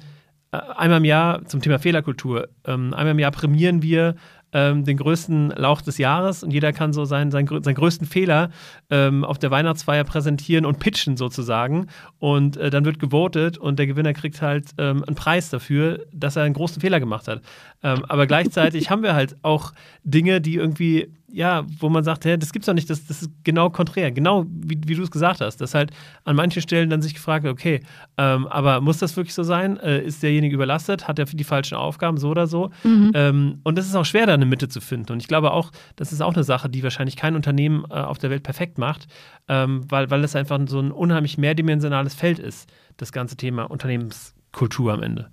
A: äh, einmal im Jahr zum Thema Fehlerkultur, ähm, einmal im Jahr prämieren wir ähm, den größten Lauch des Jahres und jeder kann so seinen, seinen, seinen größten Fehler ähm, auf der Weihnachtsfeier präsentieren und pitchen sozusagen. Und äh, dann wird gewotet und der Gewinner kriegt halt ähm, einen Preis dafür, dass er einen großen Fehler gemacht hat. Ähm, aber gleichzeitig haben wir halt auch Dinge, die irgendwie ja, wo man sagt, hä, das gibt's doch nicht, das, das ist genau konträr, genau wie, wie du es gesagt hast. Dass halt an manchen Stellen dann sich gefragt wird, okay, ähm, aber muss das wirklich so sein? Äh, ist derjenige überlastet? Hat er die falschen Aufgaben, so oder so? Mhm. Ähm, und es ist auch schwer, da eine Mitte zu finden. Und ich glaube auch, das ist auch eine Sache, die wahrscheinlich kein Unternehmen äh, auf der Welt perfekt macht, ähm, weil, weil es einfach so ein unheimlich mehrdimensionales Feld ist, das ganze Thema Unternehmenskultur am Ende.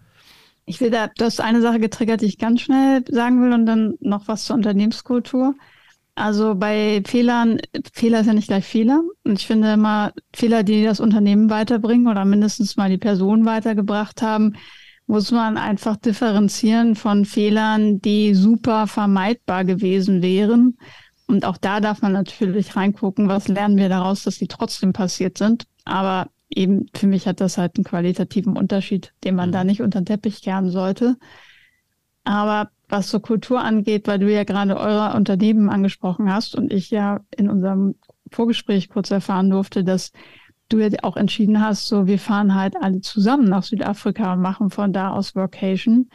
B: Ich will da, du hast eine Sache getriggert, die ich ganz schnell sagen will und dann noch was zur Unternehmenskultur. Also bei Fehlern, Fehler ist ja nicht gleich Fehler. Und ich finde immer, Fehler, die das Unternehmen weiterbringen oder mindestens mal die Person weitergebracht haben, muss man einfach differenzieren von Fehlern, die super vermeidbar gewesen wären. Und auch da darf man natürlich reingucken, was lernen wir daraus, dass die trotzdem passiert sind. Aber eben für mich hat das halt einen qualitativen Unterschied, den man mhm. da nicht unter den Teppich kehren sollte. Aber was so Kultur angeht, weil du ja gerade eure Unternehmen angesprochen hast und ich ja in unserem Vorgespräch kurz erfahren durfte, dass du ja auch entschieden hast, so wir fahren halt alle zusammen nach Südafrika und machen von da aus Workation.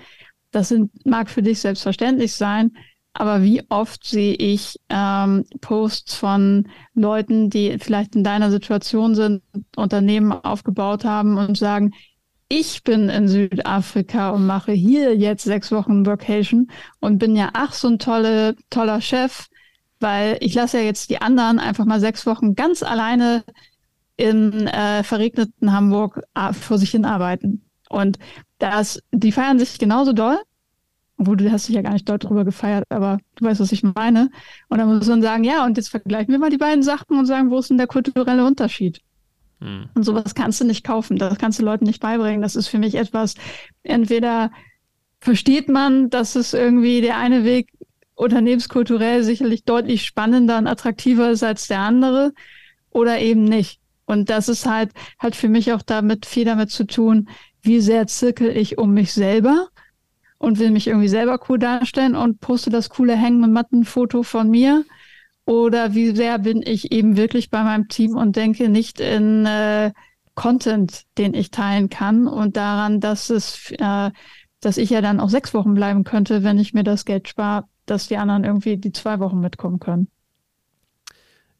B: Das sind, mag für dich selbstverständlich sein, aber wie oft sehe ich ähm, Posts von Leuten, die vielleicht in deiner Situation sind, Unternehmen aufgebaut haben und sagen, ich bin in Südafrika und mache hier jetzt sechs Wochen Vacation und bin ja ach so ein tolle, toller Chef, weil ich lasse ja jetzt die anderen einfach mal sechs Wochen ganz alleine in äh, verregneten Hamburg äh, vor sich hin arbeiten. Und das, die feiern sich genauso doll, obwohl du hast dich ja gar nicht dort drüber gefeiert, aber du weißt, was ich meine. Und dann muss man sagen, ja, und jetzt vergleichen wir mal die beiden Sachen und sagen, wo ist denn der kulturelle Unterschied? Hm. Und sowas kannst du nicht kaufen, das kannst du Leuten nicht beibringen. Das ist für mich etwas, entweder versteht man, dass es irgendwie der eine Weg unternehmenskulturell sicherlich deutlich spannender und attraktiver ist als der andere oder eben nicht. Und das ist halt, hat für mich auch damit viel damit zu tun, wie sehr zirkel ich um mich selber und will mich irgendwie selber cool darstellen und poste das coole Hängen und Mattenfoto von mir oder wie sehr bin ich eben wirklich bei meinem Team und denke nicht in äh, Content, den ich teilen kann und daran, dass es, äh, dass ich ja dann auch sechs Wochen bleiben könnte, wenn ich mir das Geld spare, dass die anderen irgendwie die zwei Wochen mitkommen können.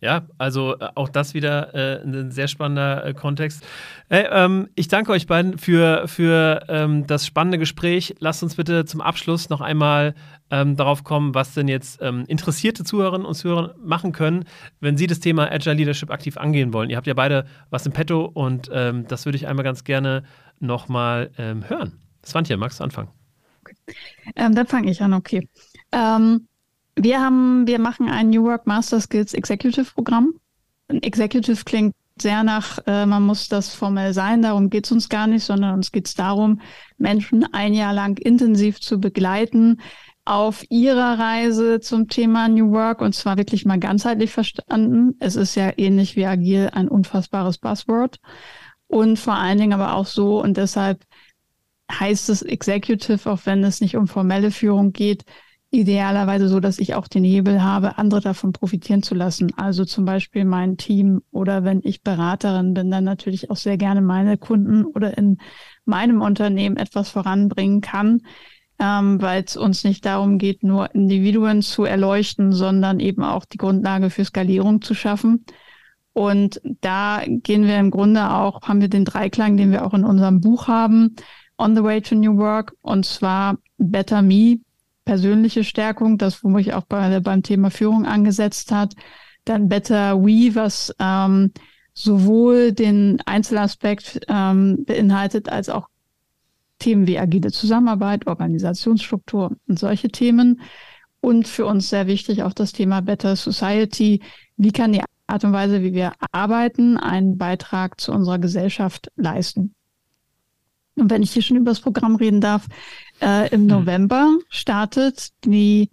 A: Ja, also äh, auch das wieder äh, ein sehr spannender äh, Kontext. Hey, ähm, ich danke euch beiden für, für ähm, das spannende Gespräch. Lasst uns bitte zum Abschluss noch einmal ähm, darauf kommen, was denn jetzt ähm, interessierte Zuhörerinnen und Zuhörer machen können, wenn sie das Thema Agile Leadership aktiv angehen wollen. Ihr habt ja beide was im Petto und ähm, das würde ich einmal ganz gerne nochmal ähm, hören. Svantje, magst du anfangen?
B: Okay. dann fange ich an, okay. Ähm, wir haben, wir machen ein New Work Master Skills Executive Programm. Executive klingt sehr nach, äh, man muss das formell sein, darum geht es uns gar nicht, sondern uns geht es darum, Menschen ein Jahr lang intensiv zu begleiten auf ihrer Reise zum Thema New Work und zwar wirklich mal ganzheitlich verstanden. Es ist ja ähnlich wie agil ein unfassbares Buzzword und vor allen Dingen aber auch so und deshalb heißt es Executive, auch wenn es nicht um formelle Führung geht, idealerweise so, dass ich auch den Hebel habe, andere davon profitieren zu lassen. Also zum Beispiel mein Team oder wenn ich Beraterin bin, dann natürlich auch sehr gerne meine Kunden oder in meinem Unternehmen etwas voranbringen kann, ähm, weil es uns nicht darum geht, nur Individuen zu erleuchten, sondern eben auch die Grundlage für Skalierung zu schaffen. Und da gehen wir im Grunde auch, haben wir den Dreiklang, den wir auch in unserem Buch haben, On the Way to New Work, und zwar Better Me, persönliche Stärkung, das, wo mich auch bei, beim Thema Führung angesetzt hat. Dann Better We, was ähm, sowohl den Einzelaspekt ähm, beinhaltet, als auch Themen wie agile Zusammenarbeit, Organisationsstruktur und solche Themen. Und für uns sehr wichtig auch das Thema Better Society. Wie kann die Art und Weise, wie wir arbeiten, einen Beitrag zu unserer Gesellschaft leisten? Und wenn ich hier schon über das Programm reden darf, äh, Im hm. November startet die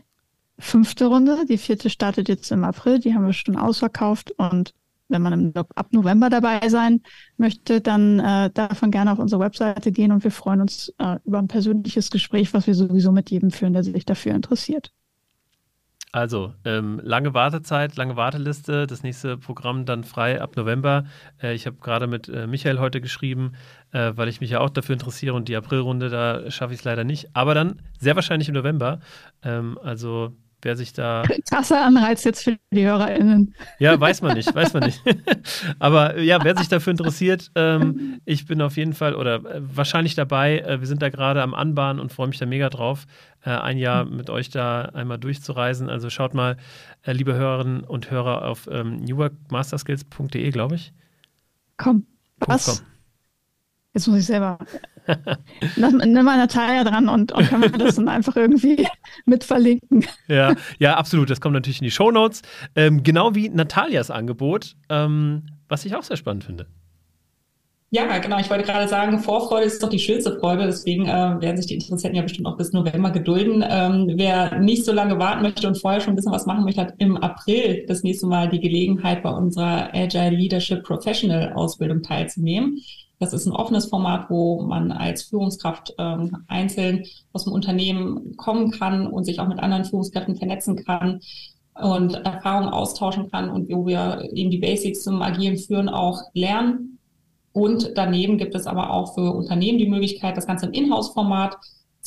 B: fünfte Runde. Die vierte startet jetzt im April. Die haben wir schon ausverkauft. Und wenn man im, ab November dabei sein möchte, dann äh, darf man gerne auf unsere Webseite gehen und wir freuen uns äh, über ein persönliches Gespräch, was wir sowieso mit jedem führen, der sich dafür interessiert.
A: Also, ähm, lange Wartezeit, lange Warteliste, das nächste Programm dann frei ab November. Äh, ich habe gerade mit äh, Michael heute geschrieben, äh, weil ich mich ja auch dafür interessiere und die Aprilrunde, da schaffe ich es leider nicht. Aber dann sehr wahrscheinlich im November. Ähm, also wer sich da.
B: Krasser Anreiz jetzt für die HörerInnen.
A: Ja, weiß man nicht, weiß man nicht. Aber ja, wer sich dafür interessiert, ähm, ich bin auf jeden Fall oder äh, wahrscheinlich dabei. Äh, wir sind da gerade am Anbahnen und freue mich da mega drauf, äh, ein Jahr mhm. mit euch da einmal durchzureisen. Also schaut mal, äh, liebe Hörerinnen und Hörer, auf ähm, newworkmasterskills.de, glaube ich.
B: Komm, was? Jetzt muss ich selber. Nimm mal Natalia dran und, und können wir das dann einfach irgendwie mit verlinken.
A: Ja, ja, absolut. Das kommt natürlich in die Shownotes. Ähm, genau wie Natalias Angebot, ähm, was ich auch sehr spannend finde.
C: Ja, genau. Ich wollte gerade sagen, Vorfreude ist doch die schönste Freude. Deswegen äh, werden sich die Interessenten ja bestimmt auch bis November gedulden. Ähm, wer nicht so lange warten möchte und vorher schon ein bisschen was machen möchte, hat im April das nächste Mal die Gelegenheit, bei unserer Agile Leadership Professional Ausbildung teilzunehmen. Das ist ein offenes Format, wo man als Führungskraft ähm, einzeln aus dem Unternehmen kommen kann und sich auch mit anderen Führungskräften vernetzen kann und Erfahrungen austauschen kann und wo wir eben die Basics zum agilen Führen auch lernen. Und daneben gibt es aber auch für Unternehmen die Möglichkeit, das Ganze im Inhouse-Format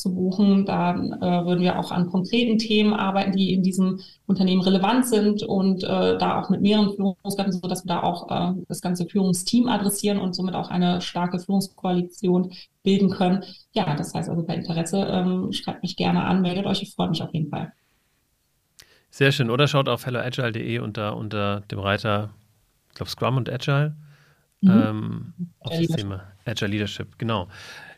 C: zu buchen. Da äh, würden wir auch an konkreten Themen arbeiten, die in diesem Unternehmen relevant sind und äh, da auch mit mehreren Führungskräften, so dass wir da auch äh, das ganze Führungsteam adressieren und somit auch eine starke Führungskoalition bilden können. Ja, das heißt also bei Interesse ähm, schreibt mich gerne an, meldet euch, ich freue mich auf jeden Fall.
A: Sehr schön. Oder schaut auf helloagile.de unter, unter dem Reiter, ich glaube Scrum und Agile Mhm. Ähm, auf das Thema Agile Leadership, genau.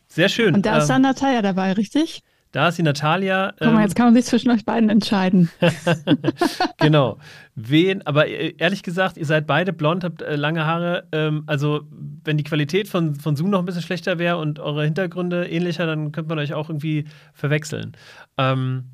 A: Sehr schön.
B: Und da ist ähm, dann Natalia dabei, richtig?
A: Da ist die Natalia.
B: Guck mal, ähm, jetzt kann man sich zwischen euch beiden entscheiden.
A: genau. Wen, aber äh, ehrlich gesagt, ihr seid beide blond, habt äh, lange Haare. Ähm, also, wenn die Qualität von, von Zoom noch ein bisschen schlechter wäre und eure Hintergründe ähnlicher, dann könnte man euch auch irgendwie verwechseln. Ähm,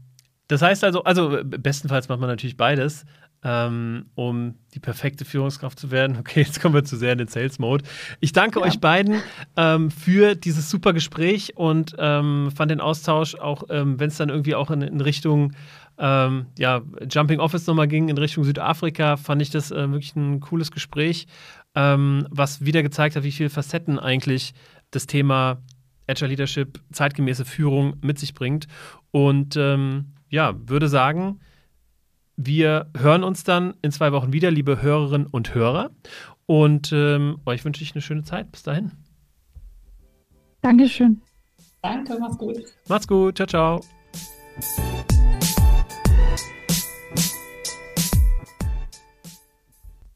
A: das heißt also, also bestenfalls macht man natürlich beides ähm, um die perfekte Führungskraft zu werden. Okay, jetzt kommen wir zu sehr in den Sales-Mode. Ich danke ja. euch beiden ähm, für dieses super Gespräch und ähm, fand den Austausch, auch ähm, wenn es dann irgendwie auch in, in Richtung ähm, ja, Jumping Office nochmal ging, in Richtung Südafrika, fand ich das äh, wirklich ein cooles Gespräch, ähm, was wieder gezeigt hat, wie viele Facetten eigentlich das Thema Agile Leadership, zeitgemäße Führung mit sich bringt. Und ja, würde sagen, wir hören uns dann in zwei Wochen wieder, liebe Hörerinnen und Hörer. Und ähm, euch wünsche ich eine schöne Zeit. Bis dahin.
B: Dankeschön.
C: Danke, mach's gut.
A: Macht's gut. Ciao, ciao.